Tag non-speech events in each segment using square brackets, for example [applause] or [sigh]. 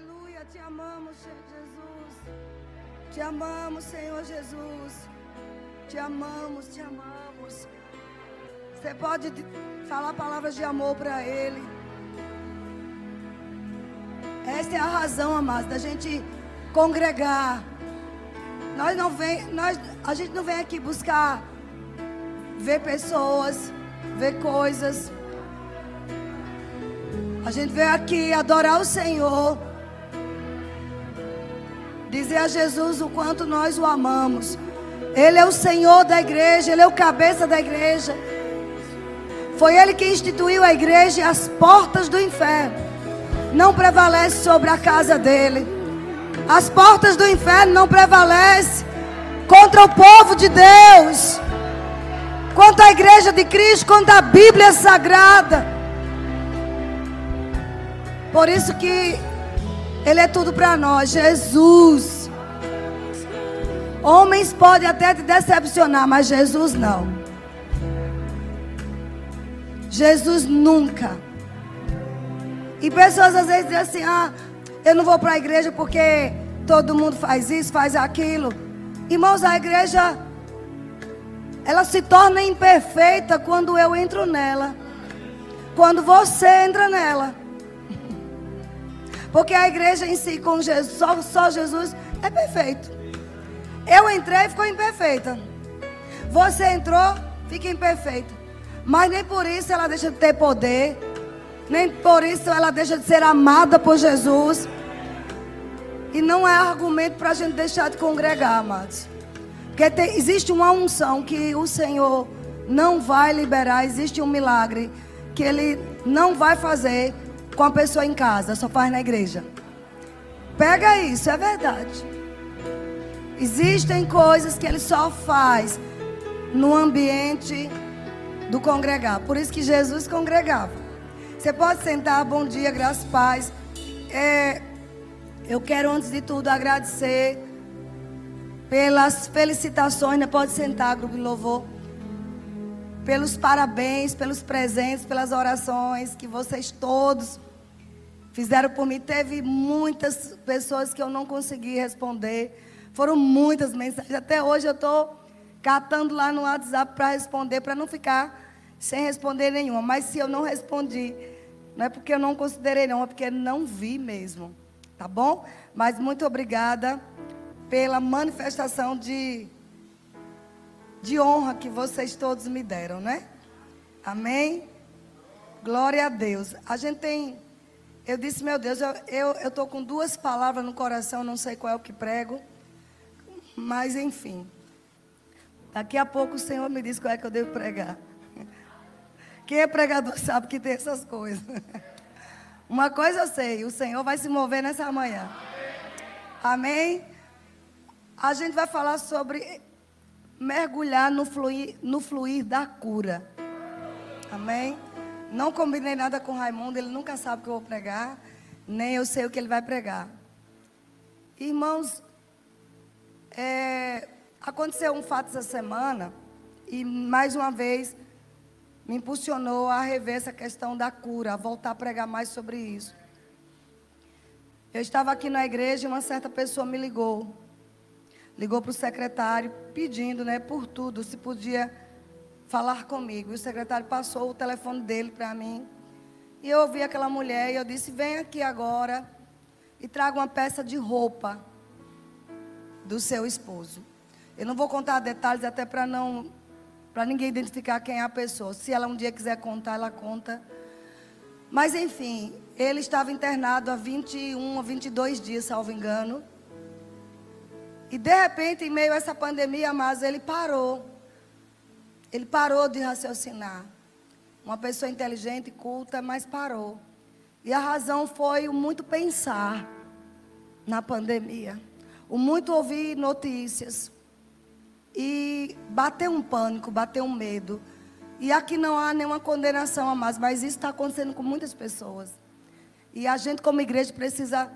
Aleluia, te amamos, Senhor Jesus. Te amamos, Senhor Jesus. Te amamos, te amamos. Você pode falar palavras de amor para Ele. Esta é a razão, amados, da gente congregar. Nós não vem, nós, a gente não vem aqui buscar ver pessoas, ver coisas. A gente veio aqui adorar o Senhor. Dizer a Jesus o quanto nós o amamos. Ele é o Senhor da igreja, Ele é o cabeça da igreja. Foi Ele que instituiu a igreja e as portas do inferno não prevalecem sobre a casa dele. As portas do inferno não prevalecem contra o povo de Deus, contra a igreja de Cristo, contra a Bíblia Sagrada. Por isso que Ele é tudo para nós, Jesus. Homens podem até te decepcionar, mas Jesus não. Jesus nunca. E pessoas às vezes dizem assim: ah, eu não vou para a igreja porque todo mundo faz isso, faz aquilo. Irmãos, a igreja, ela se torna imperfeita quando eu entro nela. Quando você entra nela. Porque a igreja em si, com Jesus, só, só Jesus, é perfeito. Eu entrei e ficou imperfeita. Você entrou, fica imperfeita. Mas nem por isso ela deixa de ter poder. Nem por isso ela deixa de ser amada por Jesus. E não é argumento para a gente deixar de congregar, amados. Porque tem, existe uma unção que o Senhor não vai liberar. Existe um milagre que Ele não vai fazer com a pessoa em casa, só faz na igreja. Pega isso, é verdade. Existem coisas que ele só faz no ambiente do congregar. Por isso que Jesus congregava. Você pode sentar, bom dia, graças paz. É, eu quero antes de tudo agradecer pelas felicitações, né? Pode sentar, grupo de louvor pelos parabéns, pelos presentes, pelas orações que vocês todos fizeram por mim. Teve muitas pessoas que eu não consegui responder. Foram muitas mensagens. Até hoje eu estou catando lá no WhatsApp para responder, para não ficar sem responder nenhuma. Mas se eu não respondi, não é porque eu não considerei, não, é porque não vi mesmo. Tá bom? Mas muito obrigada pela manifestação de, de honra que vocês todos me deram, né? Amém? Glória a Deus. A gente tem eu disse, meu Deus, eu estou com duas palavras no coração, não sei qual é o que prego. Mas enfim. Daqui a pouco o Senhor me diz qual é que eu devo pregar. Quem é pregador sabe que tem essas coisas. Uma coisa eu sei, o Senhor vai se mover nessa manhã. Amém? A gente vai falar sobre mergulhar no fluir, no fluir da cura. Amém? Não combinei nada com Raimundo, ele nunca sabe o que eu vou pregar, nem eu sei o que ele vai pregar. Irmãos, é, aconteceu um fato essa semana e mais uma vez me impulsionou a rever essa questão da cura, a voltar a pregar mais sobre isso. Eu estava aqui na igreja e uma certa pessoa me ligou. Ligou para o secretário pedindo, né, por tudo, se podia falar comigo. E o secretário passou o telefone dele para mim. E eu ouvi aquela mulher e eu disse: Vem aqui agora e traga uma peça de roupa do seu esposo. Eu não vou contar detalhes até para não para ninguém identificar quem é a pessoa. Se ela um dia quiser contar, ela conta. Mas enfim, ele estava internado há 21 ou 22 dias, salvo engano. E de repente, em meio a essa pandemia, mas ele parou. Ele parou de raciocinar. Uma pessoa inteligente, culta, mas parou. E a razão foi o muito pensar na pandemia. O muito ouvir notícias. E bater um pânico, bater um medo. E aqui não há nenhuma condenação a mais, mas isso está acontecendo com muitas pessoas. E a gente, como igreja, precisa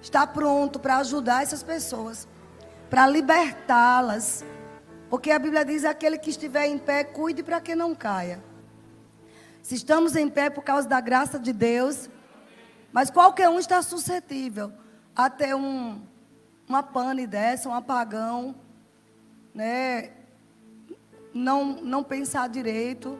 estar pronto para ajudar essas pessoas, para libertá-las porque a Bíblia diz: aquele que estiver em pé, cuide para que não caia. Se estamos em pé por causa da graça de Deus, mas qualquer um está suscetível. a ter um, uma pane dessa, um apagão, né? Não, não pensar direito.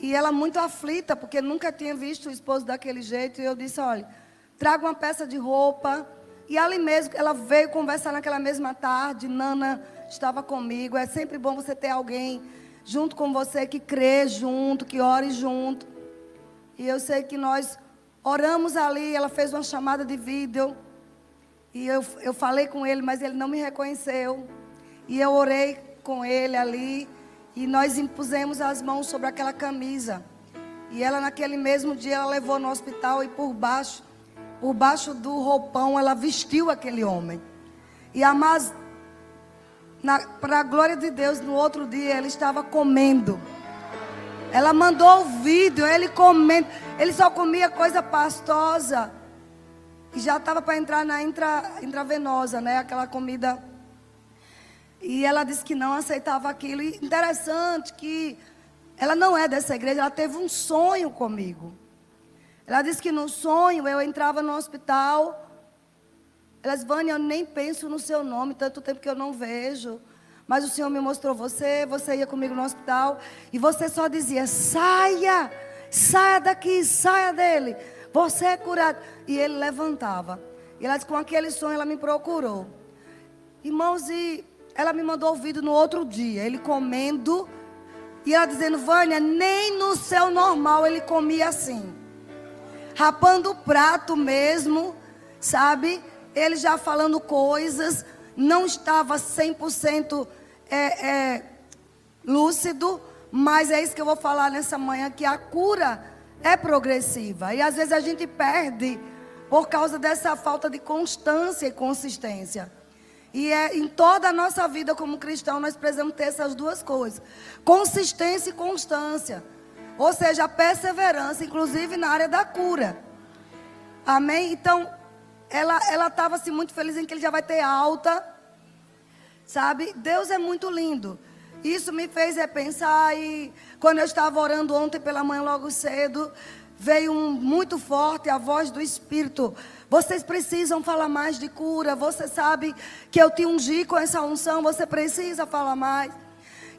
E ela muito aflita, porque nunca tinha visto o esposo daquele jeito. E eu disse: olha, traga uma peça de roupa. E ali mesmo, ela veio conversar naquela mesma tarde. Nana estava comigo. É sempre bom você ter alguém junto com você que crê junto, que ore junto. E eu sei que nós oramos ali. Ela fez uma chamada de vídeo. E eu, eu falei com ele, mas ele não me reconheceu. E eu orei com ele ali. E nós impusemos as mãos sobre aquela camisa. E ela, naquele mesmo dia, ela levou no hospital e por baixo, por baixo do roupão, ela vestiu aquele homem. E a mas, para a glória de Deus, no outro dia, ele estava comendo. Ela mandou o vídeo, ele comendo. Ele só comia coisa pastosa. E já estava para entrar na intra, intravenosa, né? Aquela comida. E ela disse que não aceitava aquilo. E interessante que ela não é dessa igreja, ela teve um sonho comigo. Ela disse que no sonho eu entrava no hospital. Ela disse, Vânia, eu nem penso no seu nome, tanto tempo que eu não vejo. Mas o Senhor me mostrou você, você ia comigo no hospital. E você só dizia, saia, saia daqui, saia dele. Você é curado. E ele levantava. E ela disse, com aquele sonho ela me procurou. Irmãos, e ela me mandou o vídeo no outro dia. Ele comendo. E ela dizendo, Vânia, nem no seu normal ele comia assim. Rapando o prato mesmo, sabe? Ele já falando coisas. Não estava 100% é, é, lúcido. Mas é isso que eu vou falar nessa manhã, que a cura é progressiva. E às vezes a gente perde por causa dessa falta de constância e consistência. E é em toda a nossa vida como cristão nós precisamos ter essas duas coisas: consistência e constância. Ou seja, a perseverança, inclusive na área da cura. Amém? Então, ela ela estava assim muito feliz em que ele já vai ter alta. Sabe? Deus é muito lindo. Isso me fez repensar e quando eu estava orando ontem pela manhã logo cedo, veio um, muito forte a voz do Espírito. Vocês precisam falar mais de cura. Você sabe que eu te ungi com essa unção. Você precisa falar mais.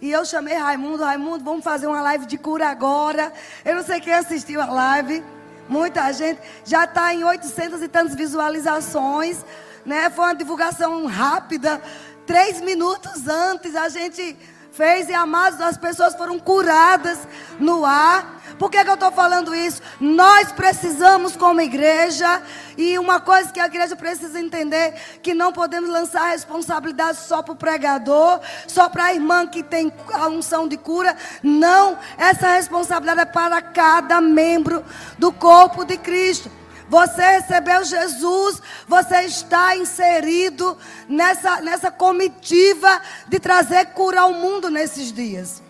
E eu chamei Raimundo. Raimundo, vamos fazer uma live de cura agora. Eu não sei quem assistiu a live. Muita gente. Já está em 800 e tantas visualizações. Né? Foi uma divulgação rápida. Três minutos antes a gente fez e amados, as pessoas foram curadas no ar. Por que, que eu estou falando isso? Nós precisamos, como igreja, e uma coisa que a igreja precisa entender: que não podemos lançar a responsabilidade só para o pregador, só para a irmã que tem a unção de cura. Não, essa responsabilidade é para cada membro do corpo de Cristo. Você recebeu Jesus, você está inserido nessa, nessa comitiva de trazer cura ao mundo nesses dias.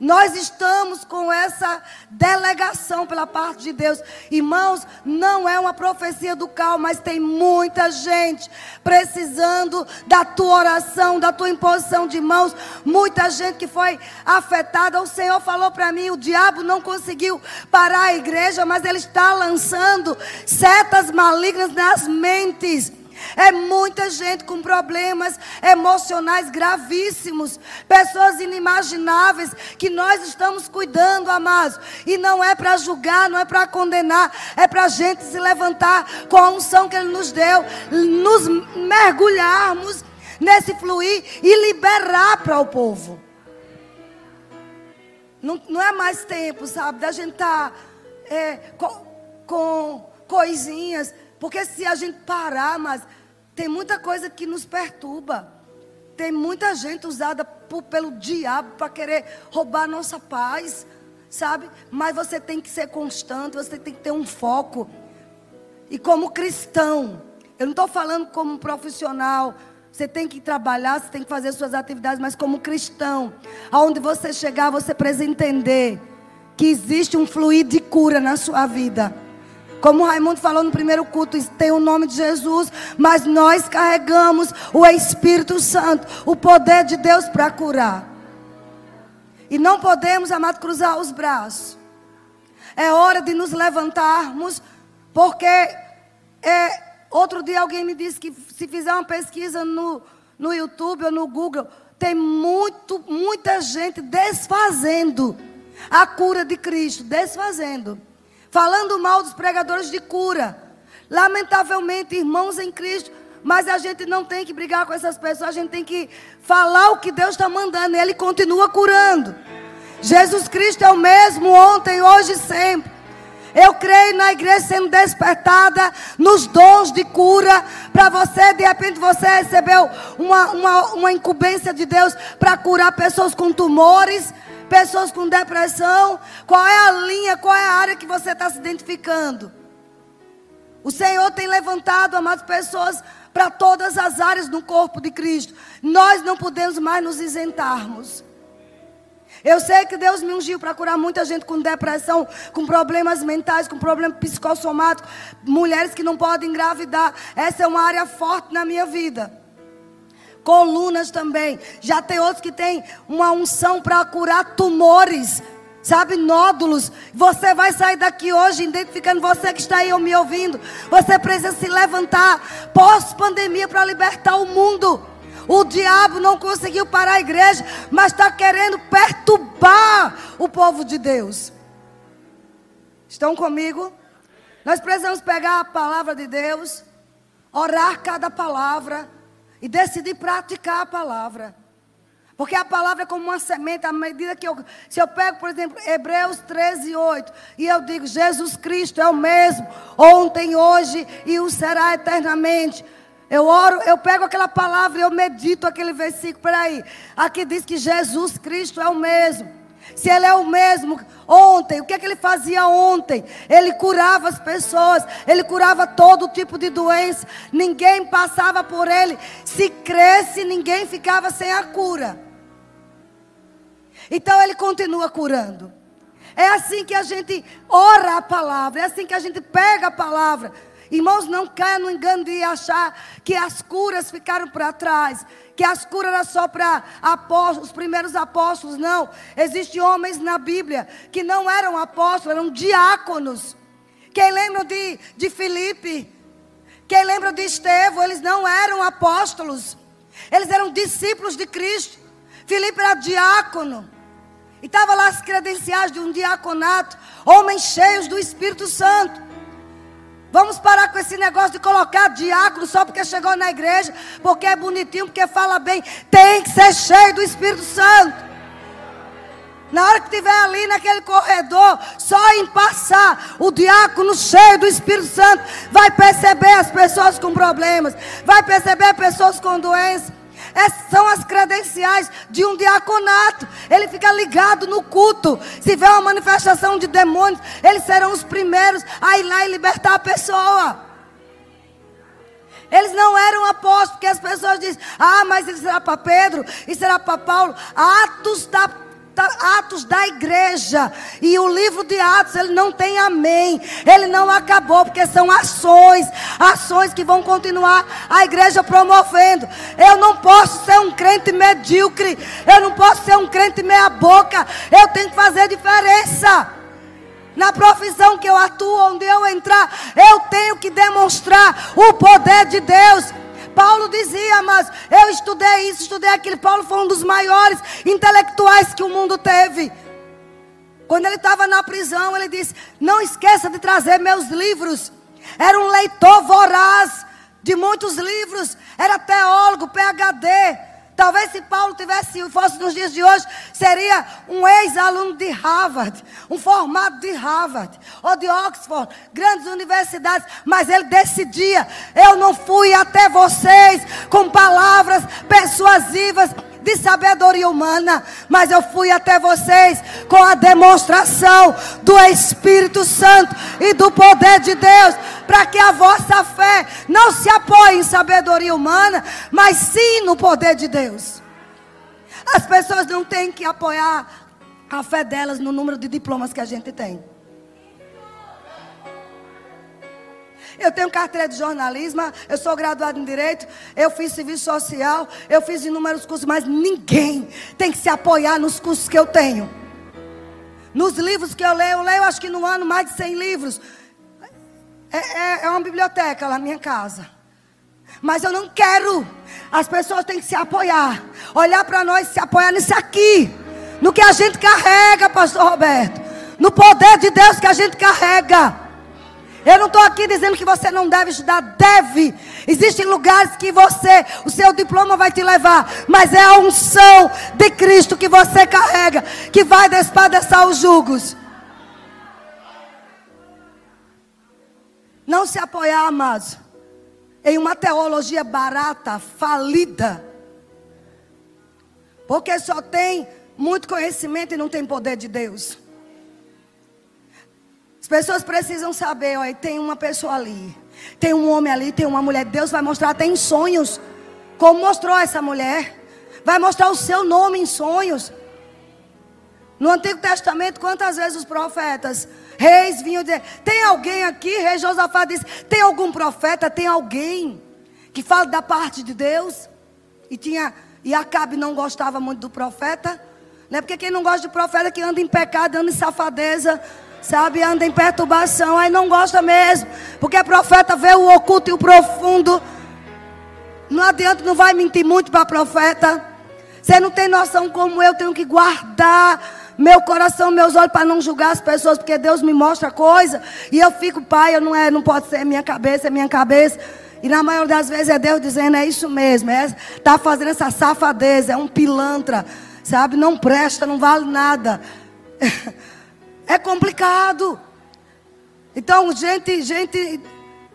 Nós estamos com essa delegação pela parte de Deus. Irmãos, não é uma profecia do cal, mas tem muita gente precisando da tua oração, da tua imposição de mãos. Muita gente que foi afetada. O Senhor falou para mim: o diabo não conseguiu parar a igreja, mas ele está lançando setas malignas nas mentes é muita gente com problemas emocionais gravíssimos, pessoas inimagináveis que nós estamos cuidando, amados. E não é para julgar, não é para condenar, é para a gente se levantar com a unção que Ele nos deu, nos mergulharmos nesse fluir e liberar para o povo. Não, não é mais tempo, sabe, da gente estar tá, é, com, com coisinhas porque se a gente parar, mas tem muita coisa que nos perturba. Tem muita gente usada por, pelo diabo para querer roubar a nossa paz, sabe? Mas você tem que ser constante, você tem que ter um foco. E como cristão, eu não estou falando como profissional, você tem que trabalhar, você tem que fazer suas atividades, mas como cristão, aonde você chegar, você precisa entender que existe um fluir de cura na sua vida. Como o Raimundo falou no primeiro culto, tem o nome de Jesus, mas nós carregamos o Espírito Santo, o poder de Deus para curar. E não podemos, amado, cruzar os braços. É hora de nos levantarmos, porque É, outro dia alguém me disse que se fizer uma pesquisa no, no YouTube ou no Google, tem muito, muita gente desfazendo a cura de Cristo, desfazendo. Falando mal dos pregadores de cura. Lamentavelmente, irmãos em Cristo, mas a gente não tem que brigar com essas pessoas, a gente tem que falar o que Deus está mandando, e Ele continua curando. Jesus Cristo é o mesmo ontem, hoje e sempre. Eu creio na igreja sendo despertada nos dons de cura. Para você, de repente, você recebeu uma, uma, uma incumbência de Deus para curar pessoas com tumores, pessoas com depressão. Qual é a linha, qual é a área que você está se identificando? O Senhor tem levantado, amadas pessoas, para todas as áreas do corpo de Cristo. Nós não podemos mais nos isentarmos. Eu sei que Deus me ungiu para curar muita gente com depressão, com problemas mentais, com problemas psicossomáticos, mulheres que não podem engravidar. Essa é uma área forte na minha vida. Colunas também. Já tem outros que têm uma unção para curar tumores, sabe, nódulos. Você vai sair daqui hoje identificando você que está aí me ouvindo. Você precisa se levantar pós-pandemia para libertar o mundo. O diabo não conseguiu parar a igreja, mas está querendo perturbar o povo de Deus. Estão comigo? Nós precisamos pegar a palavra de Deus, orar cada palavra e decidir praticar a palavra. Porque a palavra é como uma semente, à medida que eu. Se eu pego, por exemplo, Hebreus 13, 8, e eu digo, Jesus Cristo é o mesmo, ontem, hoje e o será eternamente. Eu oro, eu pego aquela palavra e eu medito aquele versículo. Peraí, aqui diz que Jesus Cristo é o mesmo. Se ele é o mesmo ontem, o que, é que ele fazia ontem? Ele curava as pessoas, ele curava todo tipo de doença, ninguém passava por ele. Se cresce, ninguém ficava sem a cura. Então ele continua curando. É assim que a gente ora a palavra, é assim que a gente pega a palavra. Irmãos, não caia no engano de achar que as curas ficaram para trás, que as curas eram só para os primeiros apóstolos. Não. Existem homens na Bíblia que não eram apóstolos, eram diáconos. Quem lembra de, de Filipe? Quem lembra de Estevão? Eles não eram apóstolos, eles eram discípulos de Cristo. Filipe era diácono. E estava lá as credenciais de um diaconato, homens cheios do Espírito Santo. Vamos parar com esse negócio de colocar diácono só porque chegou na igreja, porque é bonitinho, porque fala bem. Tem que ser cheio do Espírito Santo. Na hora que estiver ali naquele corredor, só em passar, o diácono cheio do Espírito Santo vai perceber as pessoas com problemas, vai perceber pessoas com doenças, essas são as credenciais de um diaconato. Ele fica ligado no culto. Se vê uma manifestação de demônios, eles serão os primeiros a ir lá e libertar a pessoa. Eles não eram apóstolos, porque as pessoas dizem: ah, mas isso será para Pedro, isso será para Paulo. Atos da Atos da igreja. E o livro de Atos, ele não tem amém. Ele não acabou, porque são ações. Ações que vão continuar a igreja promovendo. Eu não posso ser um crente medíocre. Eu não posso ser um crente meia-boca. Eu tenho que fazer diferença. Na profissão que eu atuo, onde eu entrar, eu tenho que demonstrar o poder de Deus. Paulo dizia, mas eu estudei isso, estudei aquilo. Paulo foi um dos maiores intelectuais que o mundo teve. Quando ele estava na prisão, ele disse: Não esqueça de trazer meus livros. Era um leitor voraz de muitos livros, era teólogo, PhD. Talvez se Paulo tivesse, fosse nos dias de hoje, seria um ex-aluno de Harvard, um formado de Harvard ou de Oxford, grandes universidades, mas ele decidia: eu não fui até vocês com palavras persuasivas de sabedoria humana, mas eu fui até vocês com a demonstração do Espírito Santo e do poder de Deus, para que a vossa fé não se apoie em sabedoria humana, mas sim no poder de Deus. As pessoas não têm que apoiar a fé delas no número de diplomas que a gente tem. Eu tenho carteira de jornalismo, eu sou graduado em direito, eu fiz serviço social, eu fiz inúmeros cursos, mas ninguém tem que se apoiar nos cursos que eu tenho. Nos livros que eu leio, eu leio acho que no ano mais de 100 livros. É, é, é uma biblioteca lá na minha casa. Mas eu não quero. As pessoas têm que se apoiar. Olhar para nós e se apoiar nisso aqui. No que a gente carrega, pastor Roberto. No poder de Deus que a gente carrega. Eu não estou aqui dizendo que você não deve estudar, deve. Existem lugares que você, o seu diploma vai te levar, mas é a unção de Cristo que você carrega, que vai despadeçar os julgos. Não se apoiar, amados, em uma teologia barata, falida. Porque só tem muito conhecimento e não tem poder de Deus. As pessoas precisam saber, olha, tem uma pessoa ali, tem um homem ali, tem uma mulher. Deus vai mostrar até em sonhos, como mostrou essa mulher. Vai mostrar o seu nome em sonhos. No Antigo Testamento, quantas vezes os profetas, reis vinham dizer: Tem alguém aqui? Rei Josafá disse: Tem algum profeta? Tem alguém que fala da parte de Deus? E tinha, e Acabe não gostava muito do profeta, né? Porque quem não gosta de profeta é que anda em pecado, anda em safadeza, Sabe, anda em perturbação, aí não gosta mesmo. Porque profeta vê o oculto e o profundo. Não adianta, não vai mentir muito para profeta. Você não tem noção como eu tenho que guardar meu coração, meus olhos para não julgar as pessoas, porque Deus me mostra coisa e eu fico, pai, eu não é, não pode ser minha cabeça, é minha cabeça. E na maioria das vezes é Deus dizendo, é isso mesmo, é, tá fazendo essa safadeza, é um pilantra, sabe? Não presta, não vale nada. [laughs] É complicado. Então, gente, gente,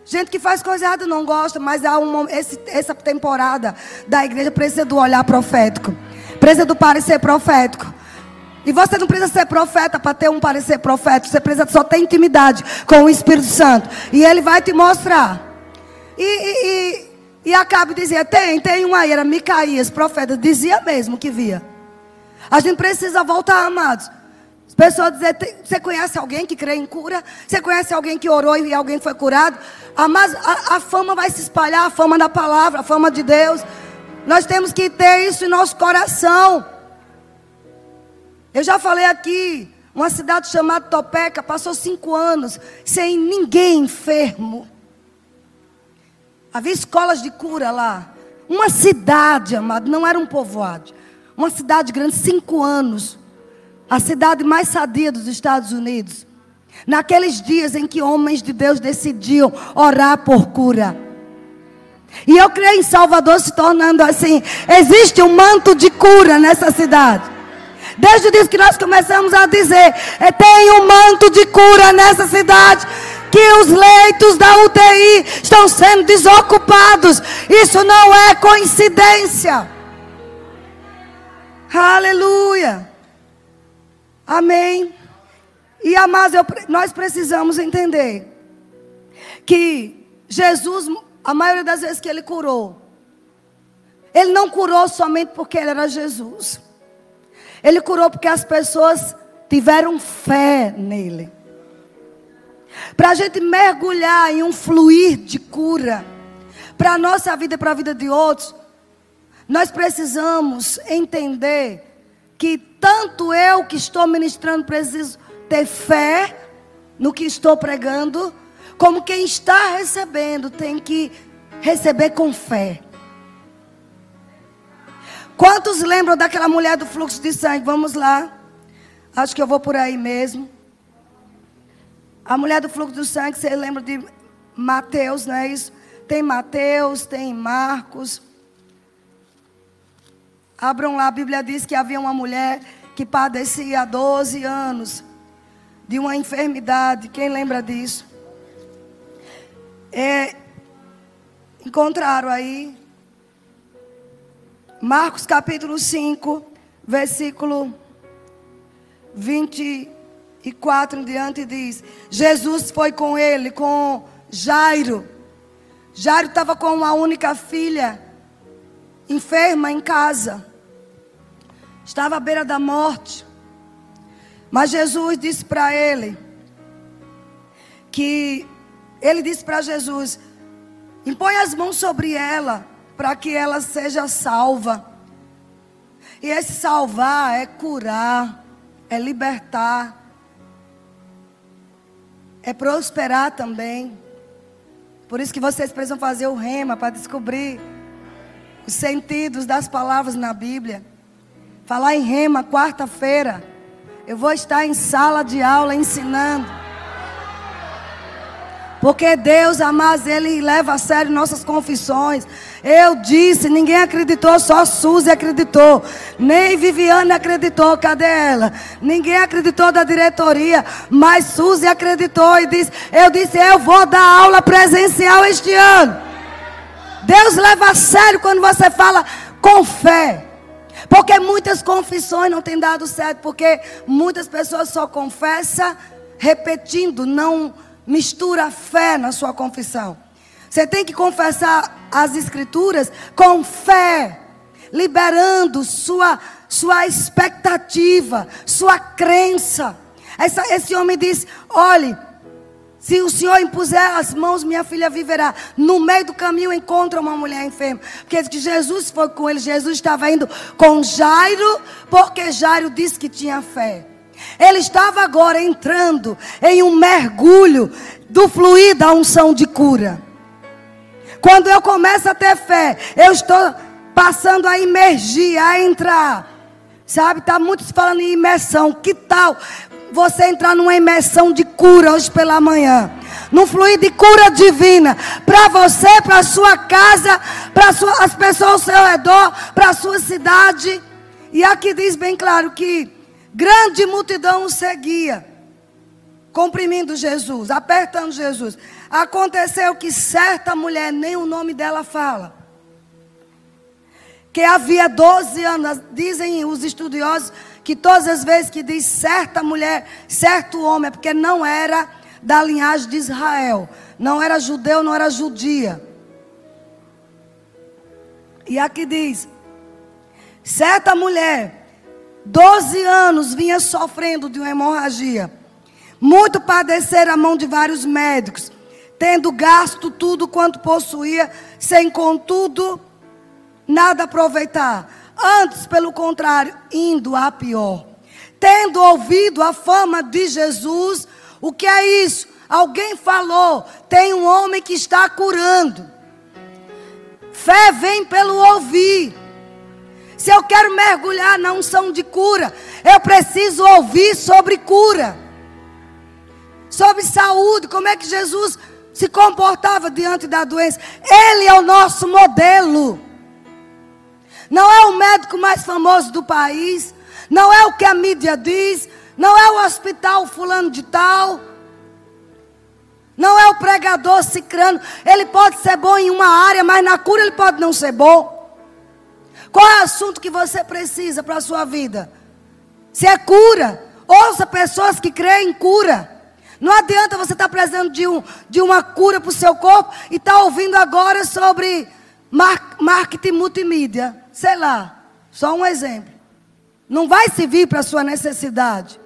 gente que faz coisa errada não gosta, mas há uma, esse, essa temporada da igreja precisa do olhar profético, precisa do parecer profético. E você não precisa ser profeta para ter um parecer profético. Você precisa só ter intimidade com o Espírito Santo. E ele vai te mostrar. E, e, e, e dizia: tem, tem um aí, era Micaías, profeta, dizia mesmo que via. A gente precisa voltar, amados. Pessoas dizem, você conhece alguém que crê em cura? Você conhece alguém que orou e alguém foi curado? Ah, mas a, a fama vai se espalhar, a fama da palavra, a fama de Deus. Nós temos que ter isso em nosso coração. Eu já falei aqui, uma cidade chamada Topeca passou cinco anos sem ninguém enfermo. Havia escolas de cura lá. Uma cidade, amado, não era um povoado. Uma cidade grande, cinco anos a cidade mais sadia dos Estados Unidos. Naqueles dias em que homens de Deus decidiam orar por cura. E eu creio em Salvador se tornando assim. Existe um manto de cura nessa cidade. Desde o dia que nós começamos a dizer, é, tem um manto de cura nessa cidade, que os leitos da UTI estão sendo desocupados. Isso não é coincidência. Aleluia. Amém. E amados, eu, nós precisamos entender que Jesus, a maioria das vezes que ele curou, ele não curou somente porque ele era Jesus. Ele curou porque as pessoas tiveram fé nele. Para a gente mergulhar em um fluir de cura, para a nossa vida e para a vida de outros, nós precisamos entender que tanto eu que estou ministrando preciso ter fé no que estou pregando, como quem está recebendo tem que receber com fé. Quantos lembram daquela mulher do fluxo de sangue? Vamos lá. Acho que eu vou por aí mesmo. A mulher do fluxo do sangue, você lembra de Mateus, não é isso? Tem Mateus, tem Marcos. Abram lá, a Bíblia diz que havia uma mulher que padecia há 12 anos de uma enfermidade. Quem lembra disso? É, encontraram aí. Marcos capítulo 5, versículo 24 em diante diz: Jesus foi com ele, com Jairo. Jairo estava com uma única filha, enferma em casa estava à beira da morte. Mas Jesus disse para ele que ele disse para Jesus: impõe as mãos sobre ela para que ela seja salva. E esse salvar é curar, é libertar, é prosperar também. Por isso que vocês precisam fazer o rema para descobrir os sentidos das palavras na Bíblia. Falar em rema quarta-feira. Eu vou estar em sala de aula ensinando. Porque Deus, amados, Ele leva a sério nossas confissões. Eu disse, ninguém acreditou, só Suzy acreditou. Nem Viviane acreditou, cadê ela? Ninguém acreditou da diretoria, mas Suzy acreditou e disse: Eu disse, eu vou dar aula presencial este ano. Deus leva a sério quando você fala com fé. Porque muitas confissões não têm dado certo, porque muitas pessoas só confessam repetindo, não mistura fé na sua confissão. Você tem que confessar as escrituras com fé, liberando sua, sua expectativa, sua crença. Essa, esse homem disse: olhe, se o Senhor impuser as mãos, minha filha viverá. No meio do caminho encontra uma mulher enferma. Porque que Jesus foi com ele. Jesus estava indo com Jairo, porque Jairo disse que tinha fé. Ele estava agora entrando em um mergulho do fluir da unção de cura. Quando eu começo a ter fé, eu estou passando a emergir, a entrar. Sabe, está muitos falando em imersão. Que tal você entrar numa imersão de cura hoje pela manhã? Num fluir de cura divina. Para você, para sua casa, para as pessoas ao seu redor, para a sua cidade. E aqui diz bem claro que Grande multidão o seguia, comprimindo Jesus, apertando Jesus. Aconteceu que certa mulher, nem o nome dela fala, que havia 12 anos, dizem os estudiosos, que todas as vezes que diz certa mulher, certo homem, é porque não era da linhagem de Israel, não era judeu, não era judia. E aqui diz: certa mulher 12 anos vinha sofrendo de uma hemorragia. Muito padecer a mão de vários médicos, tendo gasto tudo quanto possuía, sem contudo nada aproveitar. Antes, pelo contrário, indo a pior. Tendo ouvido a fama de Jesus, o que é isso? Alguém falou, tem um homem que está curando. Fé vem pelo ouvir. Se eu quero mergulhar na unção de cura, eu preciso ouvir sobre cura, sobre saúde, como é que Jesus se comportava diante da doença. Ele é o nosso modelo. Não é o médico mais famoso do país, não é o que a mídia diz, não é o hospital fulano de tal. Não é o pregador cicrano. Ele pode ser bom em uma área, mas na cura ele pode não ser bom. Qual é o assunto que você precisa para a sua vida? Se é cura, ouça pessoas que creem em cura. Não adianta você estar tá precisando de, um, de uma cura para o seu corpo e estar tá ouvindo agora sobre mar, marketing multimídia. Sei lá, só um exemplo. Não vai servir para a sua necessidade.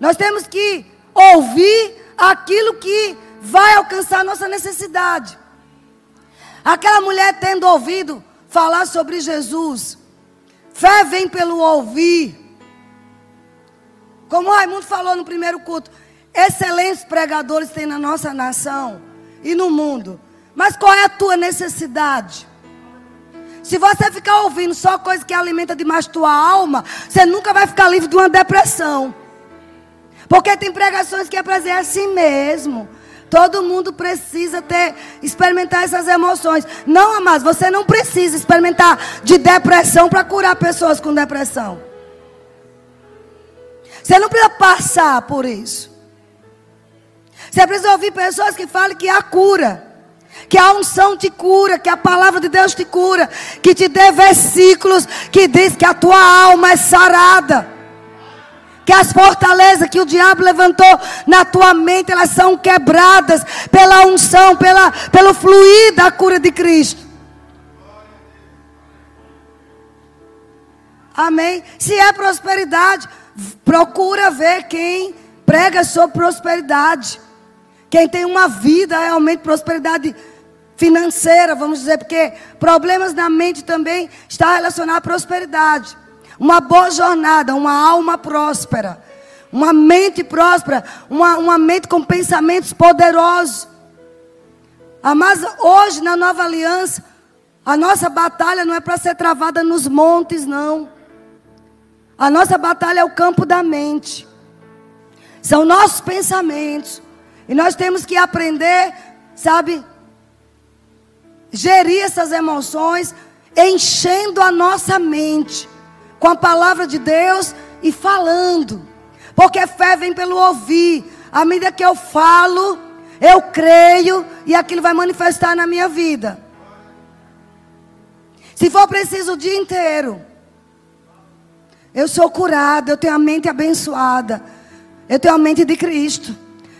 Nós temos que ouvir aquilo que vai alcançar a nossa necessidade. Aquela mulher tendo ouvido falar sobre Jesus. Fé vem pelo ouvir. Como o Raimundo falou no primeiro culto, excelentes pregadores tem na nossa nação e no mundo. Mas qual é a tua necessidade? Se você ficar ouvindo só coisa que alimenta demais tua alma, você nunca vai ficar livre de uma depressão. Porque tem pregações que é prazer assim mesmo. Todo mundo precisa ter, experimentar essas emoções. Não, amados, você não precisa experimentar de depressão para curar pessoas com depressão. Você não precisa passar por isso. Você precisa ouvir pessoas que falem que há cura. Que a unção te cura, que a palavra de Deus te cura, que te dê versículos que diz que a tua alma é sarada que as fortalezas que o diabo levantou na tua mente, elas são quebradas pela unção, pela, pelo fluir da cura de Cristo. Amém? Se é prosperidade, procura ver quem prega sobre prosperidade. Quem tem uma vida realmente prosperidade financeira, vamos dizer, porque problemas na mente também está relacionado à prosperidade uma boa jornada, uma alma próspera, uma mente próspera, uma, uma mente com pensamentos poderosos. Ah, mas hoje, na nova aliança, a nossa batalha não é para ser travada nos montes, não. A nossa batalha é o campo da mente. São nossos pensamentos. E nós temos que aprender, sabe, gerir essas emoções, enchendo a nossa mente com a palavra de Deus e falando. Porque fé vem pelo ouvir. À medida que eu falo, eu creio e aquilo vai manifestar na minha vida. Se for preciso o dia inteiro, eu sou curada, eu tenho a mente abençoada, eu tenho a mente de Cristo,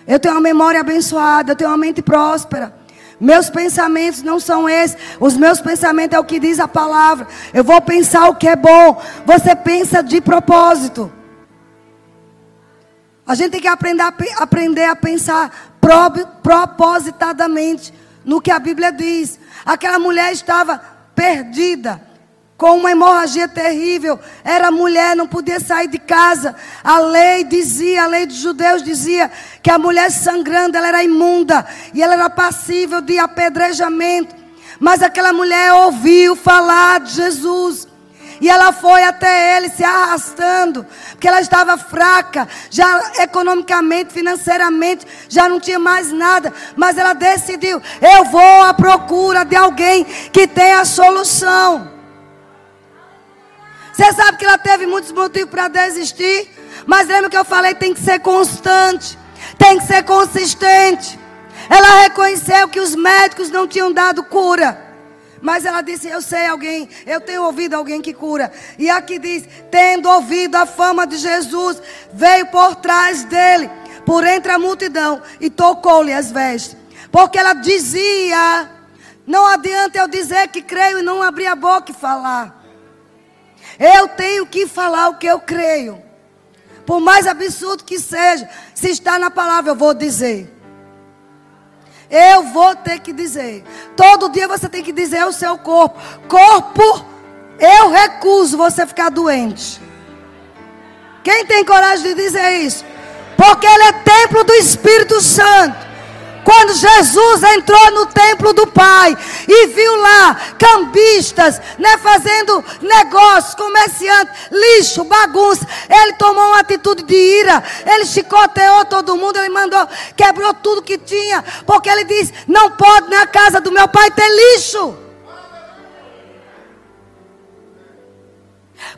eu tenho uma memória abençoada, eu tenho uma mente próspera. Meus pensamentos não são esses. Os meus pensamentos é o que diz a palavra. Eu vou pensar o que é bom. Você pensa de propósito. A gente tem que aprender a, aprender a pensar pro, propositadamente no que a Bíblia diz. Aquela mulher estava perdida com uma hemorragia terrível, era mulher, não podia sair de casa. A lei dizia, a lei dos judeus dizia que a mulher sangrando, ela era imunda e ela era passível de apedrejamento. Mas aquela mulher ouviu falar de Jesus. E ela foi até ele se arrastando, porque ela estava fraca, já economicamente, financeiramente, já não tinha mais nada. Mas ela decidiu: eu vou à procura de alguém que tenha a solução. Você sabe que ela teve muitos motivos para desistir. Mas lembra que eu falei, tem que ser constante, tem que ser consistente. Ela reconheceu que os médicos não tinham dado cura. Mas ela disse: Eu sei alguém, eu tenho ouvido alguém que cura. E aqui diz: Tendo ouvido a fama de Jesus, veio por trás dele, por entre a multidão, e tocou-lhe as vestes. Porque ela dizia: Não adianta eu dizer que creio e não abrir a boca e falar. Eu tenho que falar o que eu creio. Por mais absurdo que seja, se está na palavra, eu vou dizer. Eu vou ter que dizer. Todo dia você tem que dizer ao seu corpo: Corpo, eu recuso você ficar doente. Quem tem coragem de dizer isso? Porque ele é templo do Espírito Santo. Quando Jesus entrou no templo do Pai e viu lá cambistas, né, fazendo negócios, comerciantes, lixo, bagunça, ele tomou uma atitude de ira, ele chicoteou todo mundo, ele mandou, quebrou tudo que tinha, porque ele disse: Não pode na casa do meu pai ter lixo.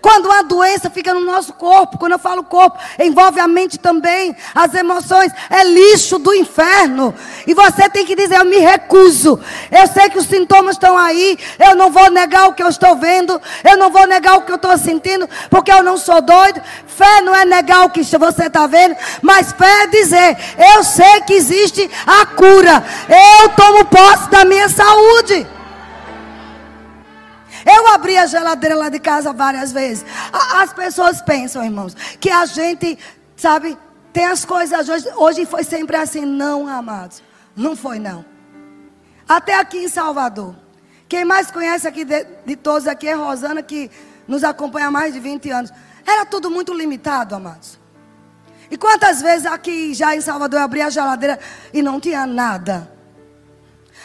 Quando uma doença fica no nosso corpo, quando eu falo corpo, envolve a mente também, as emoções, é lixo do inferno. E você tem que dizer: Eu me recuso. Eu sei que os sintomas estão aí, eu não vou negar o que eu estou vendo, eu não vou negar o que eu estou sentindo, porque eu não sou doido. Fé não é negar o que você está vendo, mas fé é dizer: Eu sei que existe a cura, eu tomo posse da minha saúde. Eu abri a geladeira lá de casa várias vezes. As pessoas pensam, irmãos, que a gente, sabe, tem as coisas hoje, hoje foi sempre assim. Não, amados. Não foi, não. Até aqui em Salvador. Quem mais conhece aqui de, de todos aqui é Rosana, que nos acompanha há mais de 20 anos. Era tudo muito limitado, amados. E quantas vezes aqui já em Salvador eu abri a geladeira e não tinha nada.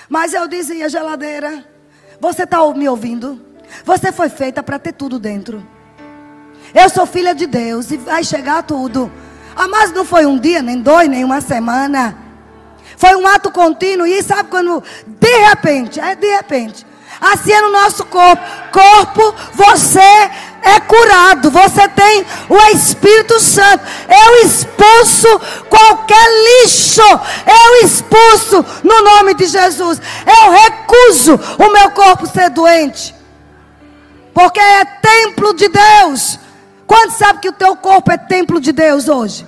Mas eu dizia, geladeira, você está me ouvindo? Você foi feita para ter tudo dentro. Eu sou filha de Deus e vai chegar tudo. Ah, mas não foi um dia, nem dois, nem uma semana. Foi um ato contínuo. E sabe quando, de repente, é de repente, assim é no nosso corpo. Corpo, você é curado. Você tem o Espírito Santo. Eu expulso qualquer lixo. Eu expulso no nome de Jesus. Eu recuso o meu corpo ser doente. Porque é templo de Deus. Quanto sabe que o teu corpo é templo de Deus hoje?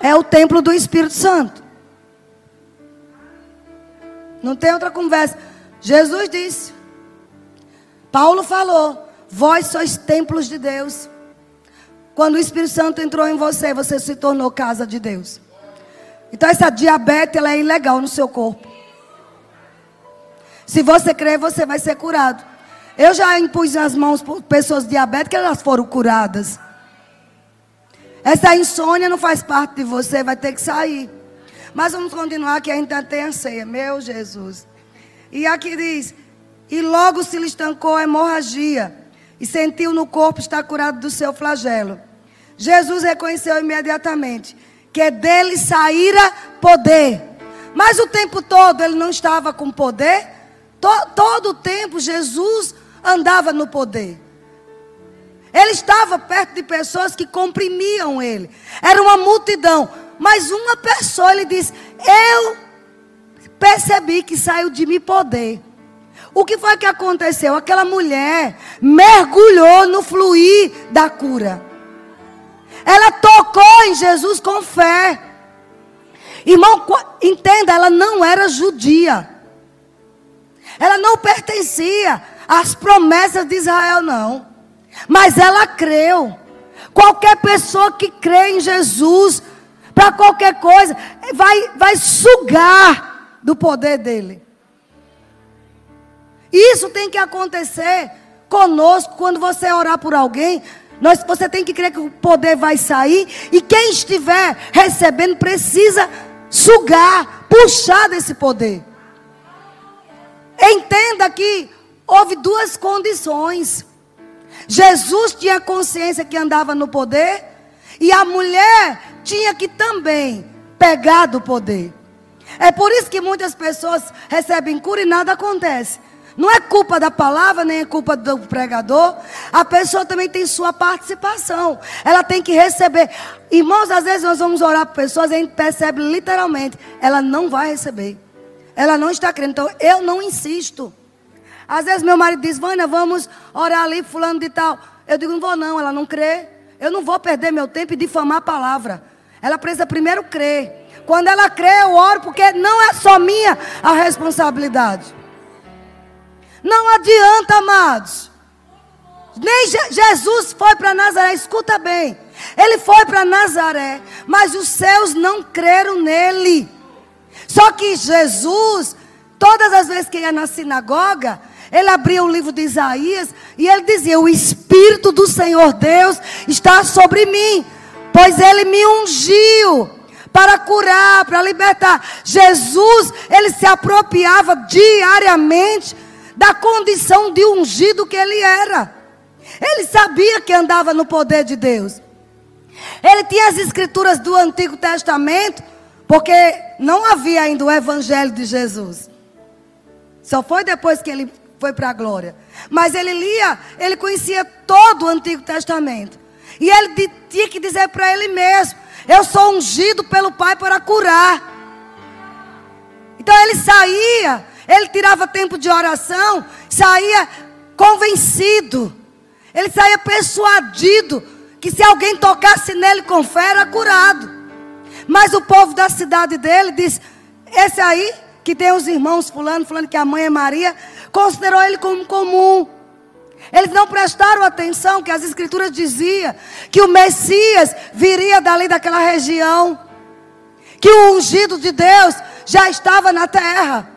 É o templo do Espírito Santo. Não tem outra conversa. Jesus disse. Paulo falou: Vós sois templos de Deus. Quando o Espírito Santo entrou em você, você se tornou casa de Deus. Então essa diabetes ela é ilegal no seu corpo. Se você crer, você vai ser curado. Eu já impus as mãos pessoas diabéticas, elas foram curadas. Essa insônia não faz parte de você, vai ter que sair. Mas vamos continuar que ainda tem a ceia. Meu Jesus. E aqui diz: E logo se lhe estancou a hemorragia, e sentiu no corpo estar curado do seu flagelo. Jesus reconheceu imediatamente que dele saíra poder. Mas o tempo todo ele não estava com poder. todo o tempo Jesus andava no poder. Ele estava perto de pessoas que comprimiam ele. Era uma multidão. Mas uma pessoa, ele disse: Eu percebi que saiu de mim poder. O que foi que aconteceu? Aquela mulher mergulhou no fluir da cura. Ela tocou em Jesus com fé. Irmão, entenda, ela não era judia. Ela não pertencia às promessas de Israel, não. Mas ela creu. Qualquer pessoa que crê em Jesus, para qualquer coisa, vai, vai sugar do poder dele. Isso tem que acontecer conosco quando você orar por alguém. Nós, você tem que crer que o poder vai sair. E quem estiver recebendo precisa sugar, puxar desse poder. Entenda que houve duas condições. Jesus tinha consciência que andava no poder, e a mulher tinha que também pegar do poder. É por isso que muitas pessoas recebem cura e nada acontece. Não é culpa da palavra, nem é culpa do pregador. A pessoa também tem sua participação. Ela tem que receber. Irmãos, às vezes nós vamos orar por pessoas e a gente percebe literalmente, ela não vai receber. Ela não está crendo. Então eu não insisto. Às vezes meu marido diz, Vânia, vamos orar ali, fulano de tal. Eu digo, não vou não, ela não crê. Eu não vou perder meu tempo e difamar a palavra. Ela precisa primeiro crer. Quando ela crê, eu oro, porque não é só minha a responsabilidade. Não adianta, amados. Nem Je Jesus foi para Nazaré, escuta bem. Ele foi para Nazaré, mas os céus não creram nele. Só que Jesus, todas as vezes que ia na sinagoga, ele abria o livro de Isaías e ele dizia: O Espírito do Senhor Deus está sobre mim, pois ele me ungiu para curar, para libertar. Jesus, ele se apropriava diariamente da condição de ungido que ele era. Ele sabia que andava no poder de Deus. Ele tinha as escrituras do Antigo Testamento, porque não havia ainda o Evangelho de Jesus. Só foi depois que ele foi para a glória. Mas ele lia, ele conhecia todo o Antigo Testamento. E ele tinha que dizer para ele mesmo: Eu sou ungido pelo Pai para curar. Então ele saía, ele tirava tempo de oração, saía convencido. Ele saía persuadido que se alguém tocasse nele com fé era curado. Mas o povo da cidade dele disse: Esse aí, que tem os irmãos fulano, falando que a mãe é Maria, considerou ele como comum. Eles não prestaram atenção que as escrituras diziam que o Messias viria dali daquela região, que o ungido de Deus já estava na terra.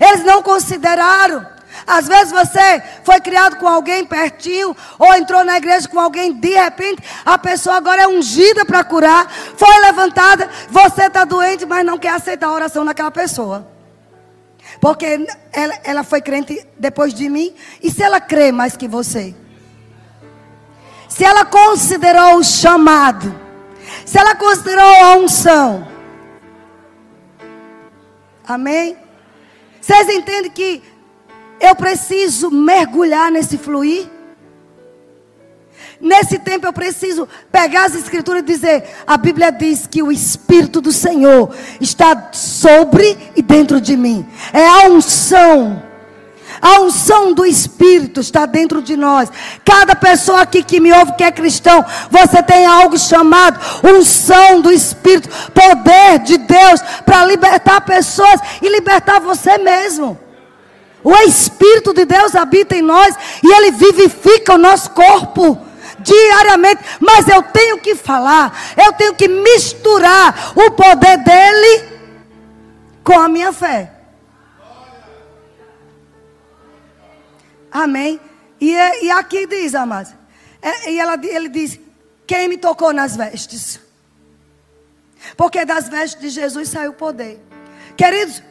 Eles não consideraram. Às vezes você foi criado com alguém pertinho, ou entrou na igreja com alguém, de repente a pessoa agora é ungida para curar, foi levantada, você está doente, mas não quer aceitar a oração daquela pessoa. Porque ela, ela foi crente depois de mim. E se ela crê mais que você? Se ela considerou o chamado. Se ela considerou a unção. Amém? Vocês entendem que eu preciso mergulhar nesse fluir? Nesse tempo eu preciso pegar as escrituras e dizer: a Bíblia diz que o Espírito do Senhor está sobre e dentro de mim. É a unção. A unção do Espírito está dentro de nós. Cada pessoa aqui que me ouve que é cristão, você tem algo chamado unção do Espírito, poder de Deus para libertar pessoas e libertar você mesmo. O Espírito de Deus habita em nós e ele vivifica o nosso corpo diariamente, mas eu tenho que falar, eu tenho que misturar o poder dele com a minha fé. Amém? E, é, e aqui diz, amados, é, e ela, ele diz: Quem me tocou nas vestes? Porque das vestes de Jesus saiu o poder. Queridos,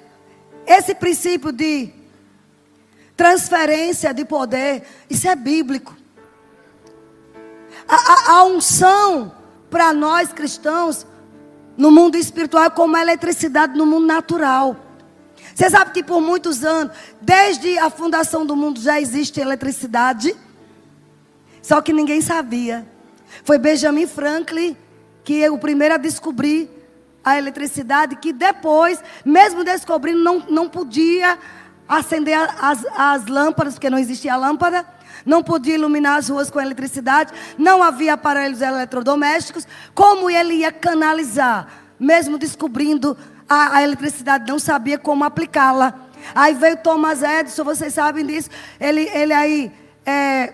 esse princípio de transferência de poder, isso é bíblico. A, a, a unção para nós cristãos no mundo espiritual é como a eletricidade no mundo natural. Você sabe que por muitos anos, desde a fundação do mundo, já existe eletricidade. Só que ninguém sabia. Foi Benjamin Franklin que é o primeiro a descobrir a eletricidade, que depois, mesmo descobrindo, não, não podia acender as, as lâmpadas, porque não existia lâmpada, não podia iluminar as ruas com eletricidade, não havia aparelhos eletrodomésticos. Como ele ia canalizar, mesmo descobrindo a, a eletricidade, não sabia como aplicá-la. Aí veio Thomas Edison, vocês sabem disso. Ele, ele aí é,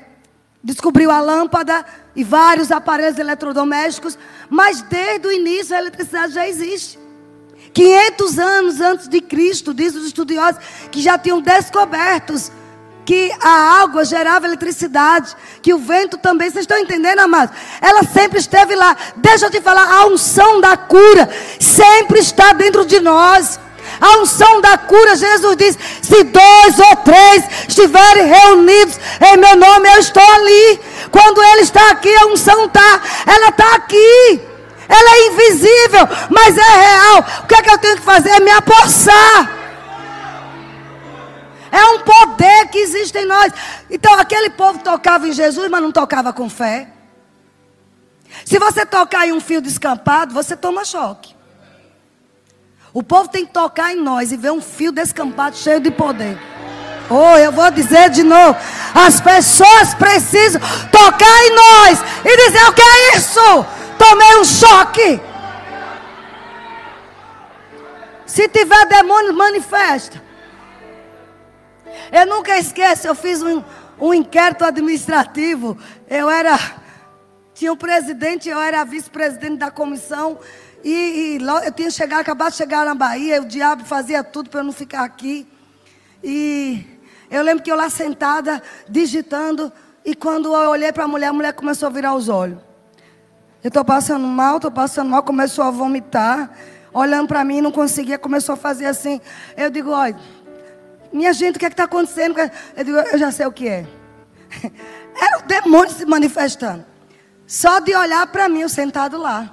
descobriu a lâmpada e vários aparelhos eletrodomésticos, mas desde o início a eletricidade já existe. 500 anos antes de Cristo, diz os estudiosos, que já tinham descobertos que a água gerava eletricidade, que o vento também. Vocês estão entendendo, amados? Ela sempre esteve lá. Deixa eu te falar, a unção da cura sempre está dentro de nós. A unção da cura, Jesus diz: se dois ou três estiverem reunidos em meu nome, eu estou ali. Quando Ele está aqui, a unção está, ela está aqui. Ela é invisível, mas é real. O que é que eu tenho que fazer? É me apossar. É um poder que existe em nós. Então, aquele povo tocava em Jesus, mas não tocava com fé. Se você tocar em um fio descampado, você toma choque. O povo tem que tocar em nós e ver um fio descampado cheio de poder. Oh, eu vou dizer de novo. As pessoas precisam tocar em nós e dizer: O que é isso? Tomei um choque. Se tiver demônio, manifesta. Eu nunca esqueço, eu fiz um, um inquérito administrativo. Eu era. Tinha um presidente, eu era vice-presidente da comissão. E, e eu tinha chegado, acabado de chegar na Bahia, o diabo fazia tudo para eu não ficar aqui. E eu lembro que eu lá sentada, digitando, e quando eu olhei para a mulher, a mulher começou a virar os olhos. Eu estou passando mal, estou passando mal, começou a vomitar, olhando para mim, não conseguia, começou a fazer assim. Eu digo, olha, minha gente, o que é está acontecendo? Eu digo, eu já sei o que é. [laughs] Era o demônio se manifestando. Só de olhar para mim, eu sentado lá.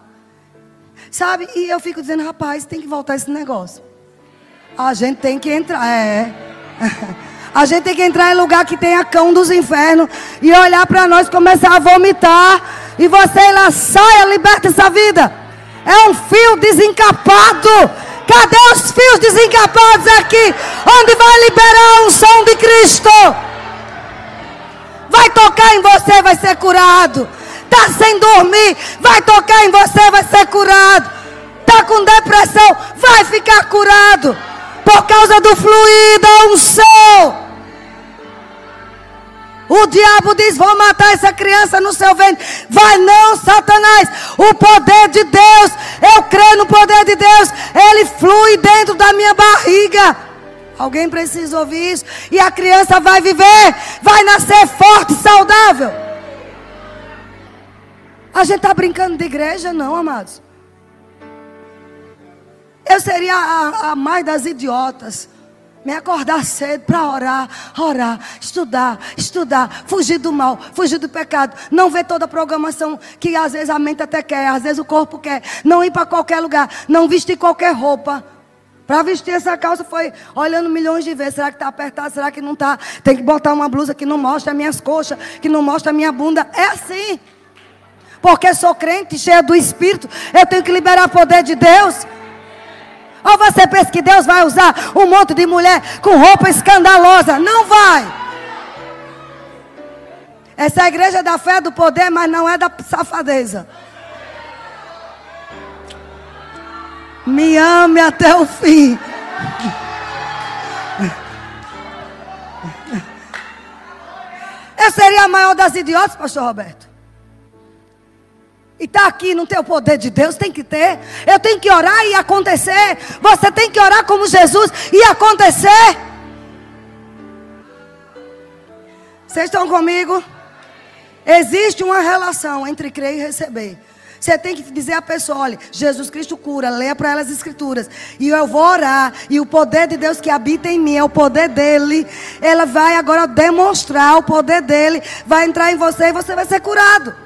Sabe? E eu fico dizendo, rapaz, tem que voltar esse negócio. A gente tem que entrar. É. [laughs] A gente tem que entrar em lugar que tenha cão dos infernos e olhar para nós, começar a vomitar. E você lá, saia, liberta essa vida. É um fio desencapado. Cadê os fios desencapados aqui? Onde vai liberar a unção de Cristo? Vai tocar em você, vai ser curado. Está sem dormir, vai tocar em você, vai ser curado. Está com depressão, vai ficar curado. Por causa do fluir da unção. O diabo diz: Vou matar essa criança no seu ventre. Vai não, Satanás. O poder de Deus, eu creio no poder de Deus. Ele flui dentro da minha barriga. Alguém precisa ouvir isso. E a criança vai viver, vai nascer forte, saudável. A gente está brincando de igreja, não, amados. Eu seria a, a mais das idiotas. Me acordar cedo para orar, orar, estudar, estudar, fugir do mal, fugir do pecado. Não ver toda a programação que às vezes a mente até quer, às vezes o corpo quer. Não ir para qualquer lugar, não vestir qualquer roupa. Para vestir essa calça foi olhando milhões de vezes. Será que está apertado? Será que não está? Tem que botar uma blusa que não mostra as minhas coxas, que não mostra minha bunda. É assim porque sou crente, cheia do Espírito, eu tenho que liberar o poder de Deus. Ou você pensa que Deus vai usar um monte de mulher com roupa escandalosa? Não vai. Essa é a igreja da fé do poder, mas não é da safadeza. Me ame até o fim. Eu seria a maior das idiotas, pastor Roberto. E está aqui, não tem o poder de Deus, tem que ter. Eu tenho que orar e acontecer. Você tem que orar como Jesus e acontecer. Vocês estão comigo? Existe uma relação entre crer e receber. Você tem que dizer à pessoa: olha, Jesus Cristo cura, leia para ela as escrituras. E eu vou orar. E o poder de Deus que habita em mim é o poder dele. Ela vai agora demonstrar o poder dele. Vai entrar em você e você vai ser curado.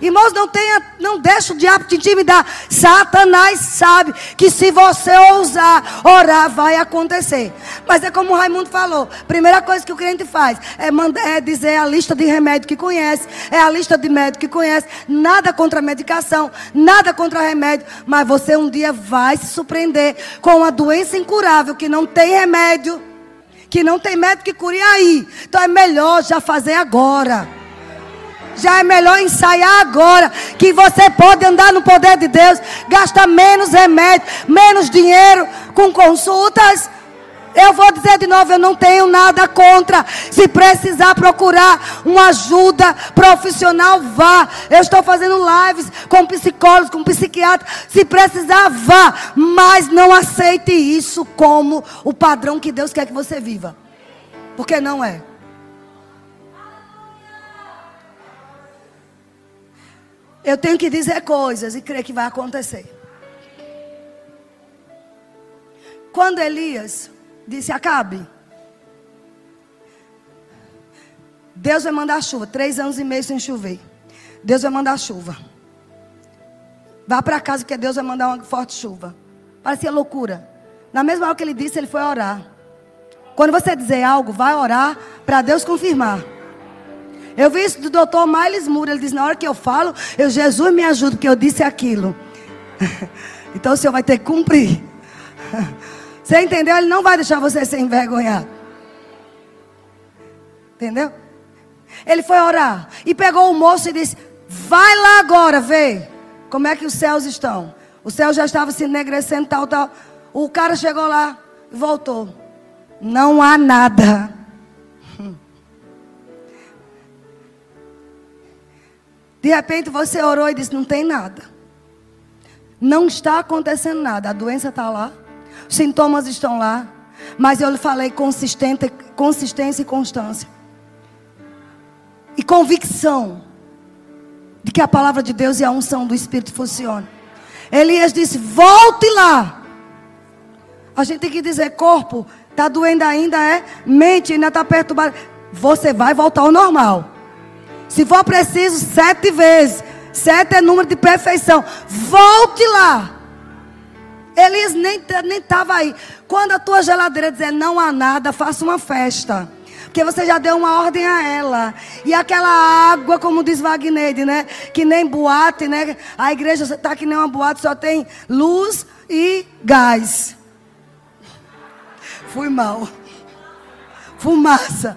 Irmãos, não tenha, não deixe o diabo te intimidar. Satanás sabe que se você ousar orar, vai acontecer. Mas é como o Raimundo falou: primeira coisa que o crente faz é, mandar, é dizer a lista de remédio que conhece, é a lista de médico que conhece. Nada contra a medicação, nada contra remédio. Mas você um dia vai se surpreender com uma doença incurável que não tem remédio, que não tem médico que cure aí. Então é melhor já fazer agora já é melhor ensaiar agora. Que você pode andar no poder de Deus, gasta menos remédio, menos dinheiro com consultas. Eu vou dizer de novo, eu não tenho nada contra. Se precisar procurar uma ajuda profissional, vá. Eu estou fazendo lives com psicólogos, com psiquiatras. Se precisar, vá. Mas não aceite isso como o padrão que Deus quer que você viva. Porque não é. Eu tenho que dizer coisas e crer que vai acontecer. Quando Elias disse: Acabe, Deus vai mandar chuva. Três anos e meio sem chover. Deus vai mandar chuva. Vá para casa porque Deus vai mandar uma forte chuva. Parecia loucura. Na mesma hora que ele disse, ele foi orar. Quando você dizer algo, vai orar para Deus confirmar. Eu vi isso do doutor Miles Moore. Ele diz: na hora que eu falo, eu, Jesus me ajuda, porque eu disse aquilo. [laughs] então o senhor vai ter que cumprir. [laughs] Você entendeu? Ele não vai deixar você ser envergonhado. Entendeu? Ele foi orar e pegou o moço e disse: Vai lá agora ver como é que os céus estão. O céu já estava se enegrecendo, tal, tal. O cara chegou lá e voltou. Não há nada. De repente você orou e disse: Não tem nada. Não está acontecendo nada. A doença está lá. Os sintomas estão lá. Mas eu lhe falei consistente, consistência e constância. E convicção de que a palavra de Deus e a unção do Espírito funcionam. Elias disse: Volte lá. A gente tem que dizer: Corpo, está doendo ainda, é? Mente ainda está perturbada. Você vai voltar ao normal. Se for preciso, sete vezes. Sete é número de perfeição. Volte lá. Elias nem estava aí. Quando a tua geladeira dizer não há nada, faça uma festa. Porque você já deu uma ordem a ela. E aquela água, como diz Wagner, né? Que nem boate, né? A igreja está que nem uma boate, só tem luz e gás. Fui mal. Fumaça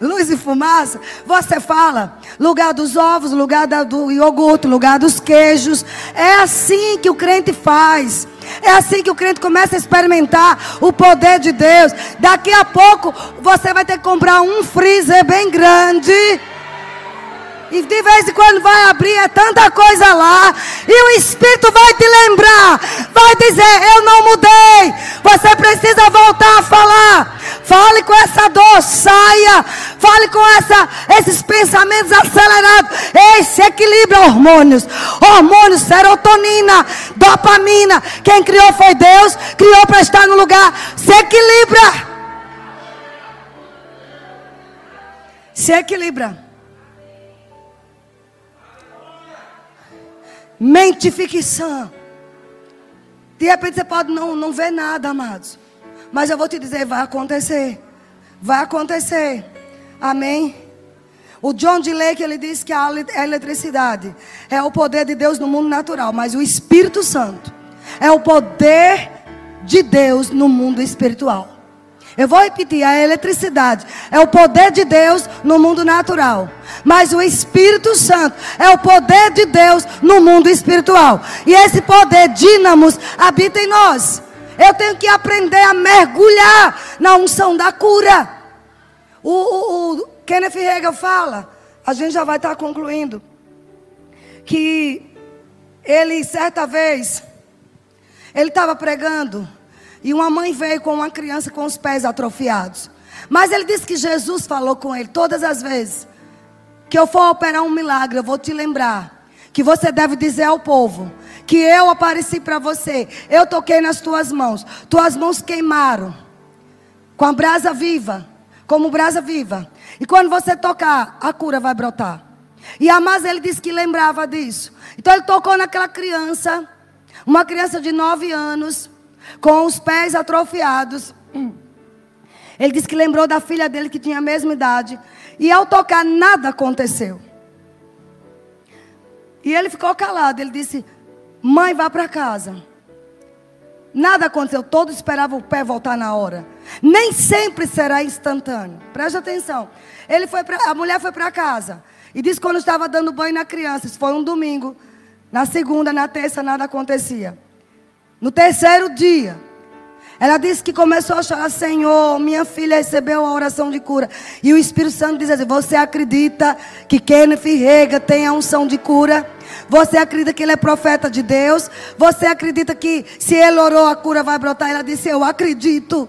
luz e fumaça, você fala lugar dos ovos, lugar do iogurte, lugar dos queijos. É assim que o crente faz. É assim que o crente começa a experimentar o poder de Deus. Daqui a pouco você vai ter que comprar um freezer bem grande e de vez em quando vai abrir, é tanta coisa lá. E o Espírito vai te lembrar. Vai dizer: Eu não mudei. Saia. Fale com essa, esses pensamentos acelerados. Esse equilibra hormônios. Hormônios, serotonina, dopamina. Quem criou foi Deus. Criou para estar no lugar. Se equilibra. Se equilibra. Mente fique. De repente você pode não, não ver nada, amados. Mas eu vou te dizer, vai acontecer. Vai acontecer. Amém. O John D. Lake, ele diz que a eletricidade é o poder de Deus no mundo natural. Mas o Espírito Santo é o poder de Deus no mundo espiritual. Eu vou repetir: a eletricidade é o poder de Deus no mundo natural. Mas o Espírito Santo é o poder de Deus no mundo espiritual. E esse poder, dínamos, habita em nós. Eu tenho que aprender a mergulhar na unção da cura. O, o, o Kenneth Hagel fala, a gente já vai estar concluindo, que ele, certa vez, ele estava pregando. E uma mãe veio com uma criança com os pés atrofiados. Mas ele disse que Jesus falou com ele todas as vezes que eu for operar um milagre, eu vou te lembrar que você deve dizer ao povo que eu apareci para você, eu toquei nas tuas mãos, tuas mãos queimaram com a brasa viva, como brasa viva. E quando você tocar, a cura vai brotar. E Amás ele disse que lembrava disso. Então ele tocou naquela criança, uma criança de nove anos, com os pés atrofiados. Ele disse que lembrou da filha dele que tinha a mesma idade. E ao tocar, nada aconteceu. E ele ficou calado. Ele disse: Mãe, vá para casa. Nada aconteceu. Todos esperavam o pé voltar na hora. Nem sempre será instantâneo. Preste atenção. Ele foi pra, a mulher foi para casa. E disse quando estava dando banho na criança. Isso foi um domingo. Na segunda, na terça, nada acontecia. No terceiro dia, ela disse que começou a chorar: Senhor, minha filha recebeu a oração de cura. E o Espírito Santo diz assim: Você acredita que Kenneth Rega tem a unção de cura? Você acredita que ele é profeta de Deus? Você acredita que se ele orou a cura vai brotar? Ela disse: Eu acredito.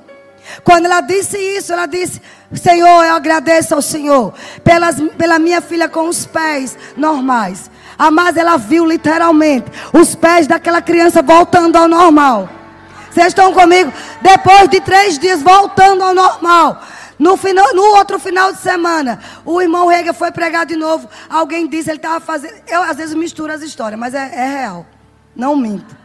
Quando ela disse isso, ela disse: Senhor, eu agradeço ao Senhor pelas, pela minha filha com os pés normais. Mas ela viu literalmente os pés daquela criança voltando ao normal. Vocês estão comigo? Depois de três dias voltando ao normal. No, final, no outro final de semana, o irmão Rega foi pregar de novo. Alguém disse, ele estava fazendo. Eu às vezes misturo as histórias, mas é, é real. Não minto.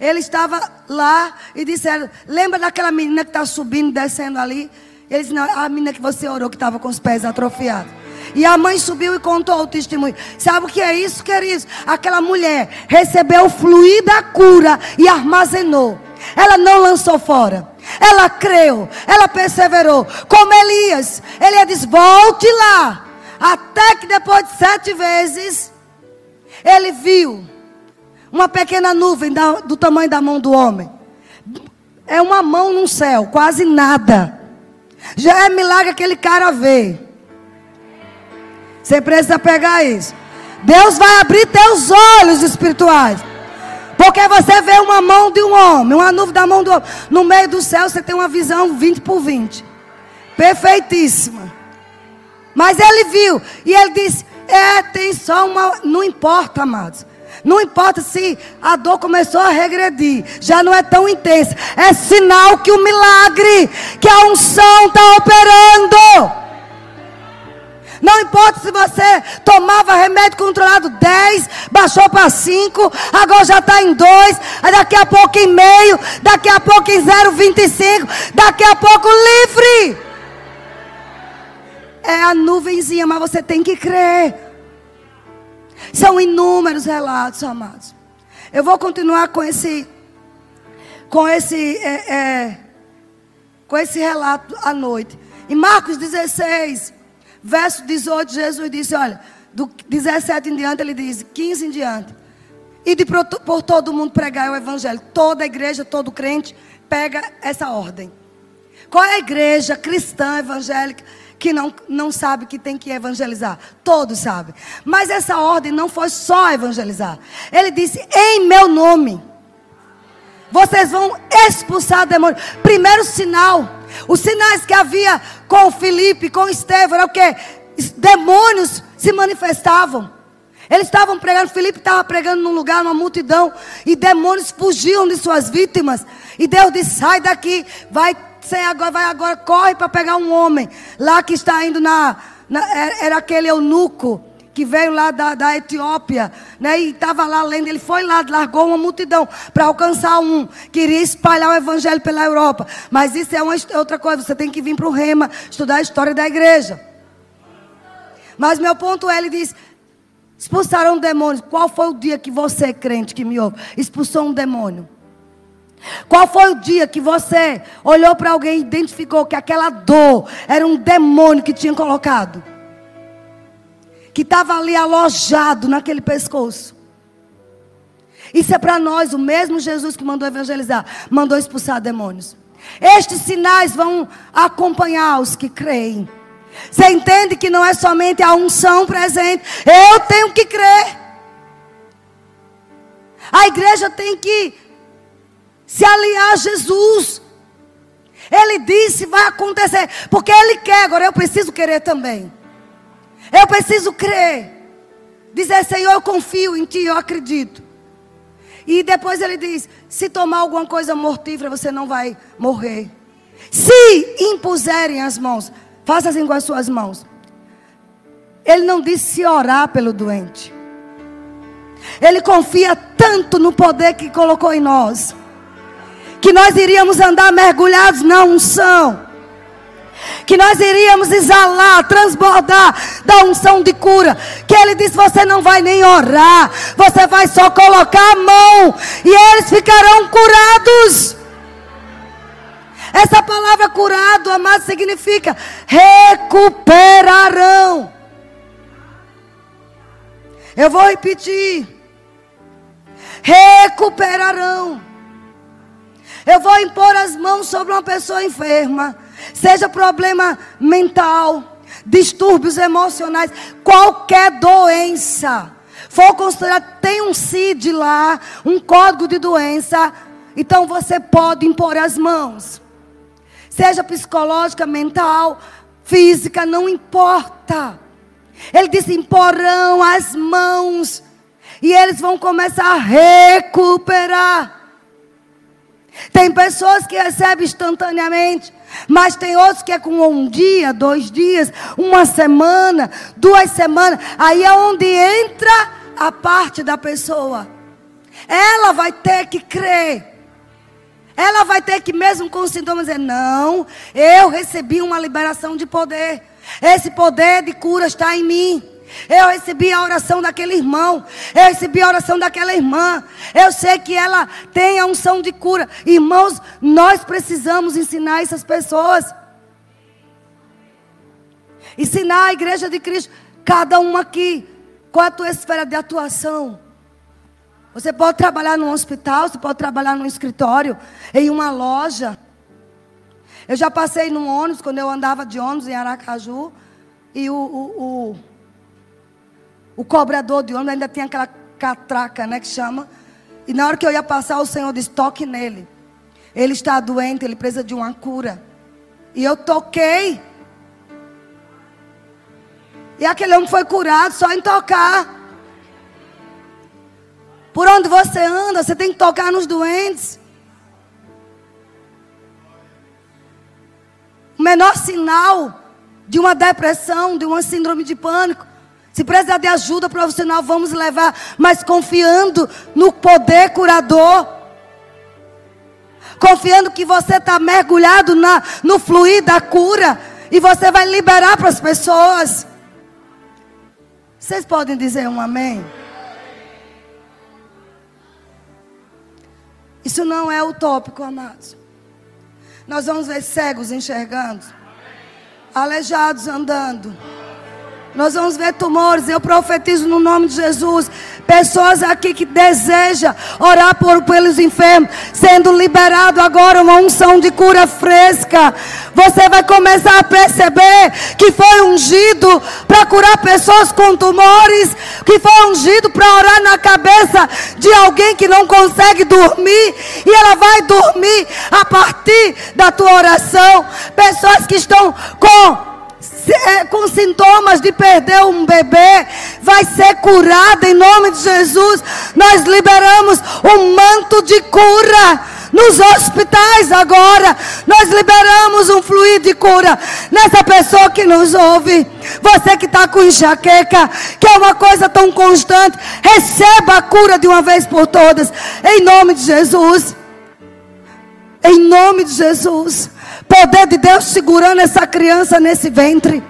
Ele estava lá e disseram: Lembra daquela menina que está subindo, descendo ali? Ele disse: Não, a menina que você orou que estava com os pés atrofiados. E a mãe subiu e contou o testemunho. Sabe o que é isso, queridos? Aquela mulher recebeu o fluir da cura e armazenou. Ela não lançou fora. Ela creu, ela perseverou. Como Elias, ele disse: volte lá. Até que depois de sete vezes, ele viu uma pequena nuvem do tamanho da mão do homem. É uma mão no céu, quase nada. Já é milagre aquele cara ver. Você precisa pegar isso. Deus vai abrir teus olhos espirituais. Porque você vê uma mão de um homem, uma nuvem da mão do homem. No meio do céu você tem uma visão 20 por 20. Perfeitíssima. Mas ele viu e ele disse: É, tem só uma. Não importa, amados. Não importa se a dor começou a regredir, já não é tão intensa. É sinal que o milagre, que a unção está operando. Não importa se você tomava remédio controlado 10, baixou para 5, agora já está em 2, daqui a pouco em meio, daqui a pouco em 0,25, daqui a pouco livre. É a nuvenzinha, mas você tem que crer. São inúmeros relatos, amados. Eu vou continuar com esse, com esse, é, é, com esse relato à noite. Em Marcos 16, Verso 18, Jesus disse: Olha, do 17 em diante, ele diz: 15 em diante. E de por, todo mundo pregar o evangelho. Toda igreja, todo crente pega essa ordem. Qual é a igreja cristã evangélica que não, não sabe que tem que evangelizar? Todos sabem. Mas essa ordem não foi só evangelizar. Ele disse: Em meu nome. Vocês vão expulsar demônios. Primeiro sinal. Os sinais que havia com Felipe, com Estevão, era o que? Demônios se manifestavam. Eles estavam pregando, Felipe estava pregando num lugar, numa multidão, e demônios fugiam de suas vítimas. E Deus disse: sai daqui, vai, agora, vai agora, corre para pegar um homem. Lá que está indo na, na era aquele eunuco que veio lá da, da Etiópia, né, e estava lá lendo, ele foi lá, largou uma multidão para alcançar um, queria espalhar o evangelho pela Europa. Mas isso é uma, outra coisa, você tem que vir para o Rema, estudar a história da igreja. Mas meu ponto é, ele diz, expulsaram demônios. Qual foi o dia que você, crente que me ouve, expulsou um demônio? Qual foi o dia que você olhou para alguém e identificou que aquela dor era um demônio que tinha colocado? Que estava ali alojado naquele pescoço. Isso é para nós, o mesmo Jesus que mandou evangelizar, mandou expulsar demônios. Estes sinais vão acompanhar os que creem. Você entende que não é somente a unção presente, eu tenho que crer. A igreja tem que se aliar a Jesus. Ele disse, vai acontecer, porque ele quer, agora eu preciso querer também. Eu preciso crer. Dizer, Senhor, eu confio em Ti, eu acredito. E depois ele diz: se tomar alguma coisa mortífera, você não vai morrer. Se impuserem as mãos, faça assim com as suas mãos. Ele não disse se orar pelo doente. Ele confia tanto no poder que colocou em nós, que nós iríamos andar mergulhados na unção que nós iríamos exalar, transbordar da unção de cura. Que ele disse: Você não vai nem orar, você vai só colocar a mão e eles ficarão curados. Essa palavra curado, amado, significa recuperarão. Eu vou repetir. Recuperarão. Eu vou impor as mãos sobre uma pessoa enferma seja problema mental, distúrbios emocionais, qualquer doença, for considerado, tem um CID lá, um código de doença, então você pode impor as mãos. Seja psicológica, mental, física, não importa. Ele disse: imporão as mãos, e eles vão começar a recuperar. Tem pessoas que recebem instantaneamente, mas tem outros que é com um dia, dois dias, uma semana, duas semanas. Aí é onde entra a parte da pessoa. Ela vai ter que crer. Ela vai ter que, mesmo com sintomas, dizer: Não, eu recebi uma liberação de poder. Esse poder de cura está em mim. Eu recebi a oração daquele irmão. Eu recebi a oração daquela irmã. Eu sei que ela tem a unção de cura. Irmãos, nós precisamos ensinar essas pessoas. Ensinar a igreja de Cristo. Cada um aqui. Qual é a tua esfera de atuação? Você pode trabalhar num hospital, você pode trabalhar num escritório, em uma loja. Eu já passei num ônibus, quando eu andava de ônibus em Aracaju. E o, o, o o cobrador de ônibus ainda tinha aquela catraca, né, que chama. E na hora que eu ia passar, o Senhor disse: toque nele. Ele está doente, ele precisa de uma cura. E eu toquei. E aquele homem foi curado só em tocar. Por onde você anda, você tem que tocar nos doentes. O menor sinal de uma depressão, de uma síndrome de pânico, se precisar de ajuda profissional, vamos levar, mas confiando no poder curador. Confiando que você está mergulhado na, no fluir da cura. E você vai liberar para as pessoas. Vocês podem dizer um amém? Isso não é utópico, amados. Nós vamos ver cegos enxergando, aleijados andando. Nós vamos ver tumores. Eu profetizo no nome de Jesus. Pessoas aqui que desejam orar por, pelos enfermos, sendo liberado agora uma unção de cura fresca. Você vai começar a perceber que foi ungido para curar pessoas com tumores, que foi ungido para orar na cabeça de alguém que não consegue dormir, e ela vai dormir a partir da tua oração. Pessoas que estão com com sintomas de perder um bebê, vai ser curada em nome de Jesus. Nós liberamos um manto de cura nos hospitais agora. Nós liberamos um fluido de cura nessa pessoa que nos ouve. Você que está com enxaqueca, que é uma coisa tão constante, receba a cura de uma vez por todas, em nome de Jesus. Em nome de Jesus. Poder de Deus segurando essa criança nesse ventre.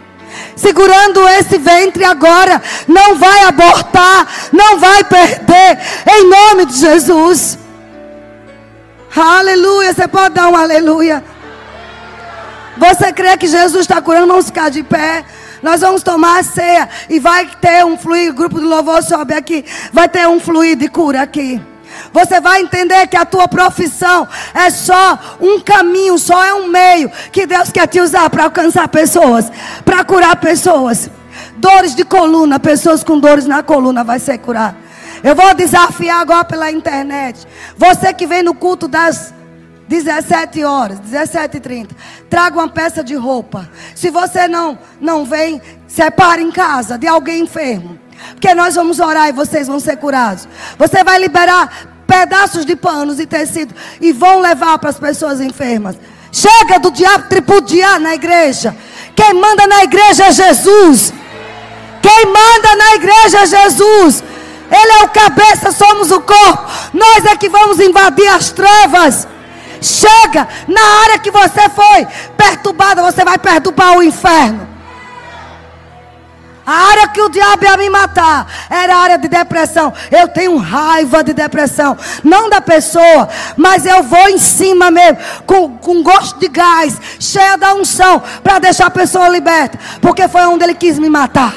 Segurando esse ventre agora. Não vai abortar. Não vai perder. Em nome de Jesus. Aleluia. Você pode dar um aleluia. Você crê que Jesus está curando? Vamos ficar de pé. Nós vamos tomar a ceia. E vai ter um fluido. Grupo do louvor sobe aqui. Vai ter um fluido de cura aqui. Você vai entender que a tua profissão é só um caminho, só é um meio que Deus quer te usar para alcançar pessoas, para curar pessoas. Dores de coluna, pessoas com dores na coluna vai ser curado. Eu vou desafiar agora pela internet. Você que vem no culto das 17 horas, 17h30. Traga uma peça de roupa. Se você não, não vem, separe em casa de alguém enfermo. Porque nós vamos orar e vocês vão ser curados. Você vai liberar pedaços de panos e tecido e vão levar para as pessoas enfermas. Chega do diabo tripudiar na igreja. Quem manda na igreja é Jesus. Quem manda na igreja é Jesus. Ele é o cabeça, somos o corpo. Nós é que vamos invadir as trevas. Chega na área que você foi perturbada, você vai perturbar o inferno. A área que o diabo ia me matar era a área de depressão. Eu tenho raiva de depressão. Não da pessoa, mas eu vou em cima mesmo, com, com gosto de gás, cheia da unção, para deixar a pessoa liberta. Porque foi onde ele quis me matar.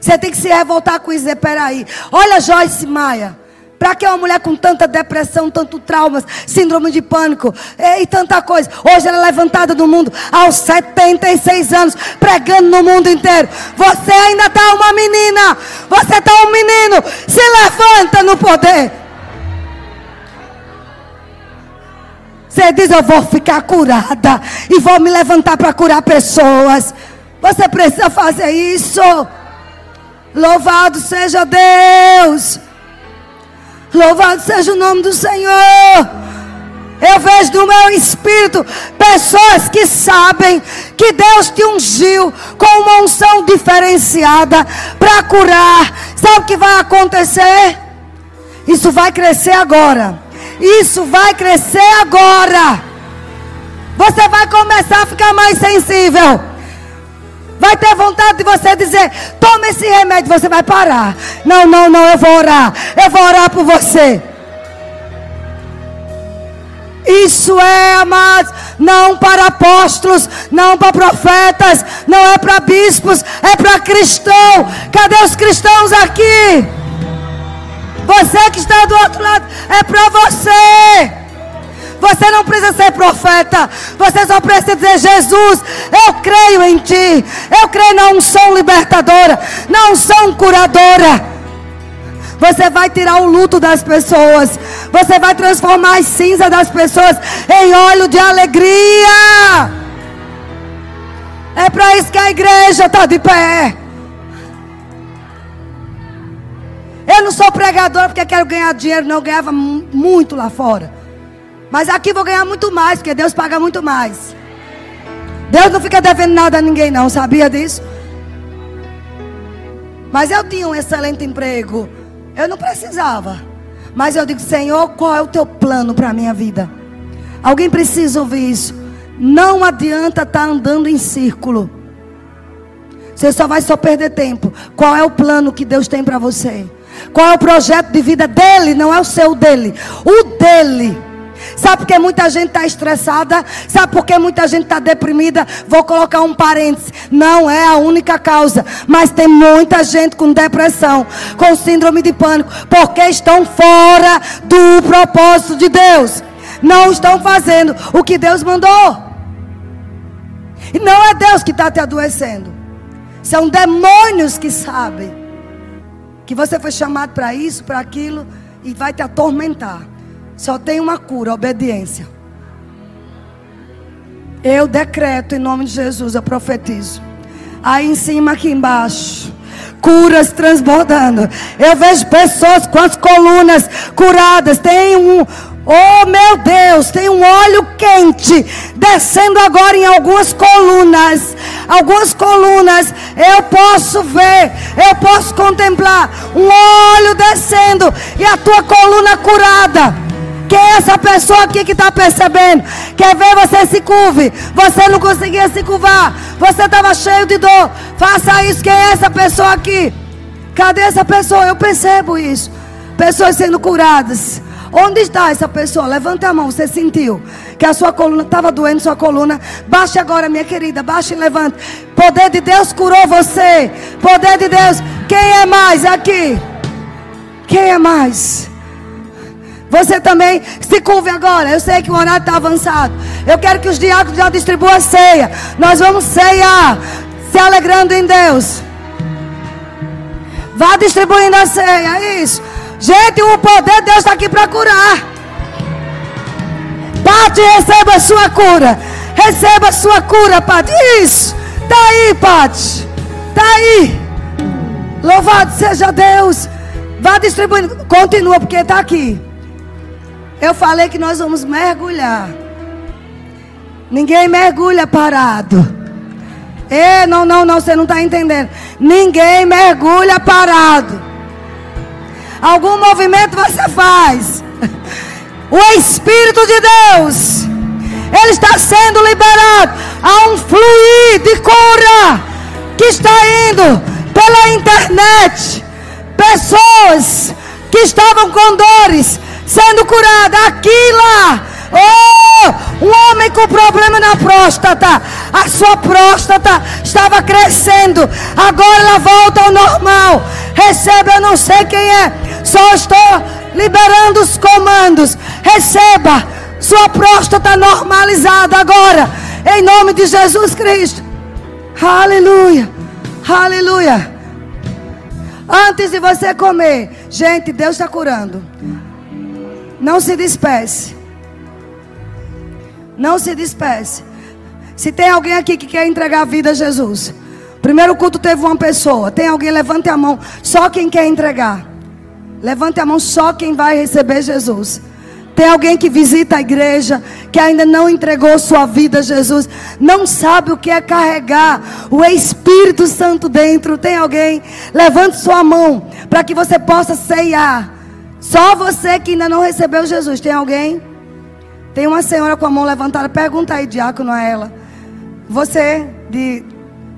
Você tem que se revoltar com isso. Dizer, peraí. Olha Joyce Maia. Para que uma mulher com tanta depressão, tanto traumas, síndrome de pânico e tanta coisa. Hoje ela é levantada do mundo aos 76 anos, pregando no mundo inteiro. Você ainda está uma menina, você está um menino. Se levanta no poder. Você diz: Eu vou ficar curada e vou me levantar para curar pessoas. Você precisa fazer isso. Louvado seja Deus. Louvado seja o nome do Senhor. Eu vejo no meu espírito pessoas que sabem que Deus te ungiu com uma unção diferenciada para curar. Sabe o que vai acontecer? Isso vai crescer agora. Isso vai crescer agora. Você vai começar a ficar mais sensível. Vai ter vontade de você dizer: toma esse remédio, você vai parar. Não, não, não, eu vou orar. Eu vou orar por você. Isso é, amados, não para apóstolos, não para profetas, não é para bispos, é para cristão. Cadê os cristãos aqui? Você que está do outro lado, é para você. Você não precisa ser profeta. Você só precisa dizer: Jesus, eu creio em ti. Eu creio na unção libertadora, na unção curadora. Você vai tirar o luto das pessoas. Você vai transformar as cinzas das pessoas em óleo de alegria. É para isso que a igreja está de pé. Eu não sou pregadora porque quero ganhar dinheiro, não. Eu ganhava muito lá fora. Mas aqui vou ganhar muito mais, porque Deus paga muito mais. Deus não fica devendo nada a ninguém, não, sabia disso? Mas eu tinha um excelente emprego. Eu não precisava. Mas eu digo, Senhor, qual é o teu plano para a minha vida? Alguém precisa ouvir isso. Não adianta estar tá andando em círculo. Você só vai só perder tempo. Qual é o plano que Deus tem para você? Qual é o projeto de vida dele? Não é o seu dele. O dele. Sabe por que muita gente está estressada? Sabe por que muita gente está deprimida? Vou colocar um parênteses. Não é a única causa. Mas tem muita gente com depressão, com síndrome de pânico, porque estão fora do propósito de Deus. Não estão fazendo o que Deus mandou. E não é Deus que está te adoecendo. São demônios que sabem que você foi chamado para isso, para aquilo, e vai te atormentar. Só tem uma cura, obediência. Eu decreto em nome de Jesus, eu profetizo. Aí em cima, aqui embaixo, curas transbordando. Eu vejo pessoas com as colunas curadas. Tem um, oh meu Deus, tem um óleo quente descendo agora em algumas colunas. Algumas colunas eu posso ver, eu posso contemplar um óleo descendo e a tua coluna curada. Quem é essa pessoa aqui que está percebendo? Quer ver você se curve? Você não conseguia se curvar. Você estava cheio de dor. Faça isso. Quem é essa pessoa aqui? Cadê essa pessoa? Eu percebo isso. Pessoas sendo curadas. Onde está essa pessoa? Levanta a mão. Você sentiu que a sua coluna estava doendo, sua coluna. Baixe agora, minha querida. Baixe e levante. Poder de Deus curou você. Poder de Deus. Quem é mais aqui? Quem é mais? Você também se curve agora. Eu sei que o horário está avançado. Eu quero que os diáconos já distribuam a ceia. Nós vamos ceiar, se alegrando em Deus. Vá distribuindo a ceia. É isso. Gente, o poder de Deus está aqui para curar. Pati, receba a sua cura. Receba a sua cura, Pati. Isso. Está aí, Pati. Está aí. Louvado seja Deus. Vá distribuindo. Continua, porque está aqui. Eu falei que nós vamos mergulhar. Ninguém mergulha parado. E não, não, não, você não está entendendo. Ninguém mergulha parado. Algum movimento você faz. O Espírito de Deus, ele está sendo liberado. Há um fluir de cura que está indo pela internet. Pessoas que estavam com dores sendo curadas aqui lá. Oh, um homem com problema na próstata. A sua próstata estava crescendo. Agora ela volta ao normal. Receba, eu não sei quem é. Só estou liberando os comandos. Receba. Sua próstata normalizada agora. Em nome de Jesus Cristo. Aleluia. Aleluia. Antes de você comer, gente, Deus está curando. Não se despece. Não se despece. Se tem alguém aqui que quer entregar a vida a Jesus. Primeiro culto teve uma pessoa. Tem alguém? Levante a mão. Só quem quer entregar. Levante a mão só quem vai receber Jesus. Tem alguém que visita a igreja, que ainda não entregou sua vida a Jesus, não sabe o que é carregar o Espírito Santo dentro. Tem alguém? Levante sua mão para que você possa ceiar. Só você que ainda não recebeu Jesus. Tem alguém? Tem uma senhora com a mão levantada. Pergunta aí, diácono, a ela. Você de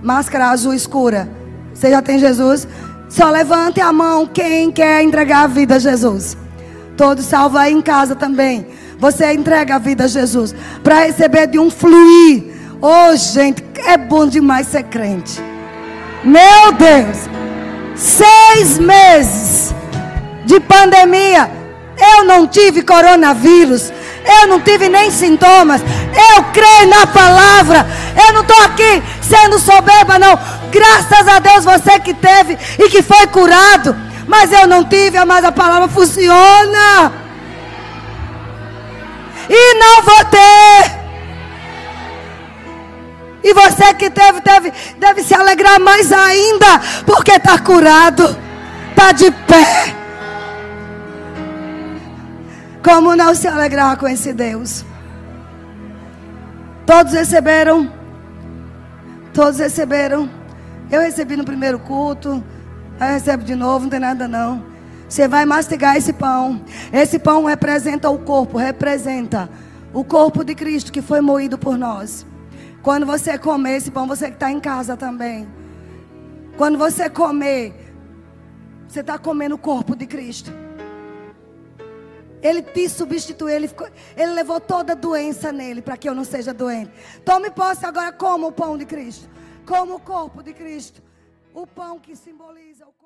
máscara azul escura, você já tem Jesus? Só levante a mão quem quer entregar a vida a Jesus. Todos salvo aí em casa também. Você entrega a vida a Jesus para receber de um fluir. Oh, gente, é bom demais ser crente. Meu Deus, seis meses de pandemia. Eu não tive coronavírus. Eu não tive nem sintomas. Eu creio na palavra. Eu não estou aqui sendo soberba, não. Graças a Deus você que teve e que foi curado. Mas eu não tive, mas a palavra funciona. E não vou ter. E você que teve, deve, deve se alegrar mais ainda, porque está curado, está de pé. Como não se alegrar com esse Deus? Todos receberam? Todos receberam? Eu recebi no primeiro culto. Aí recebe de novo, não tem nada não. Você vai mastigar esse pão. Esse pão representa o corpo, representa o corpo de Cristo que foi moído por nós. Quando você comer esse pão, você que está em casa também. Quando você comer, você está comendo o corpo de Cristo. Ele te substituiu, ele, ficou, ele levou toda a doença nele para que eu não seja doente. Tome posse agora como o pão de Cristo, como o corpo de Cristo. O pão que simboliza o.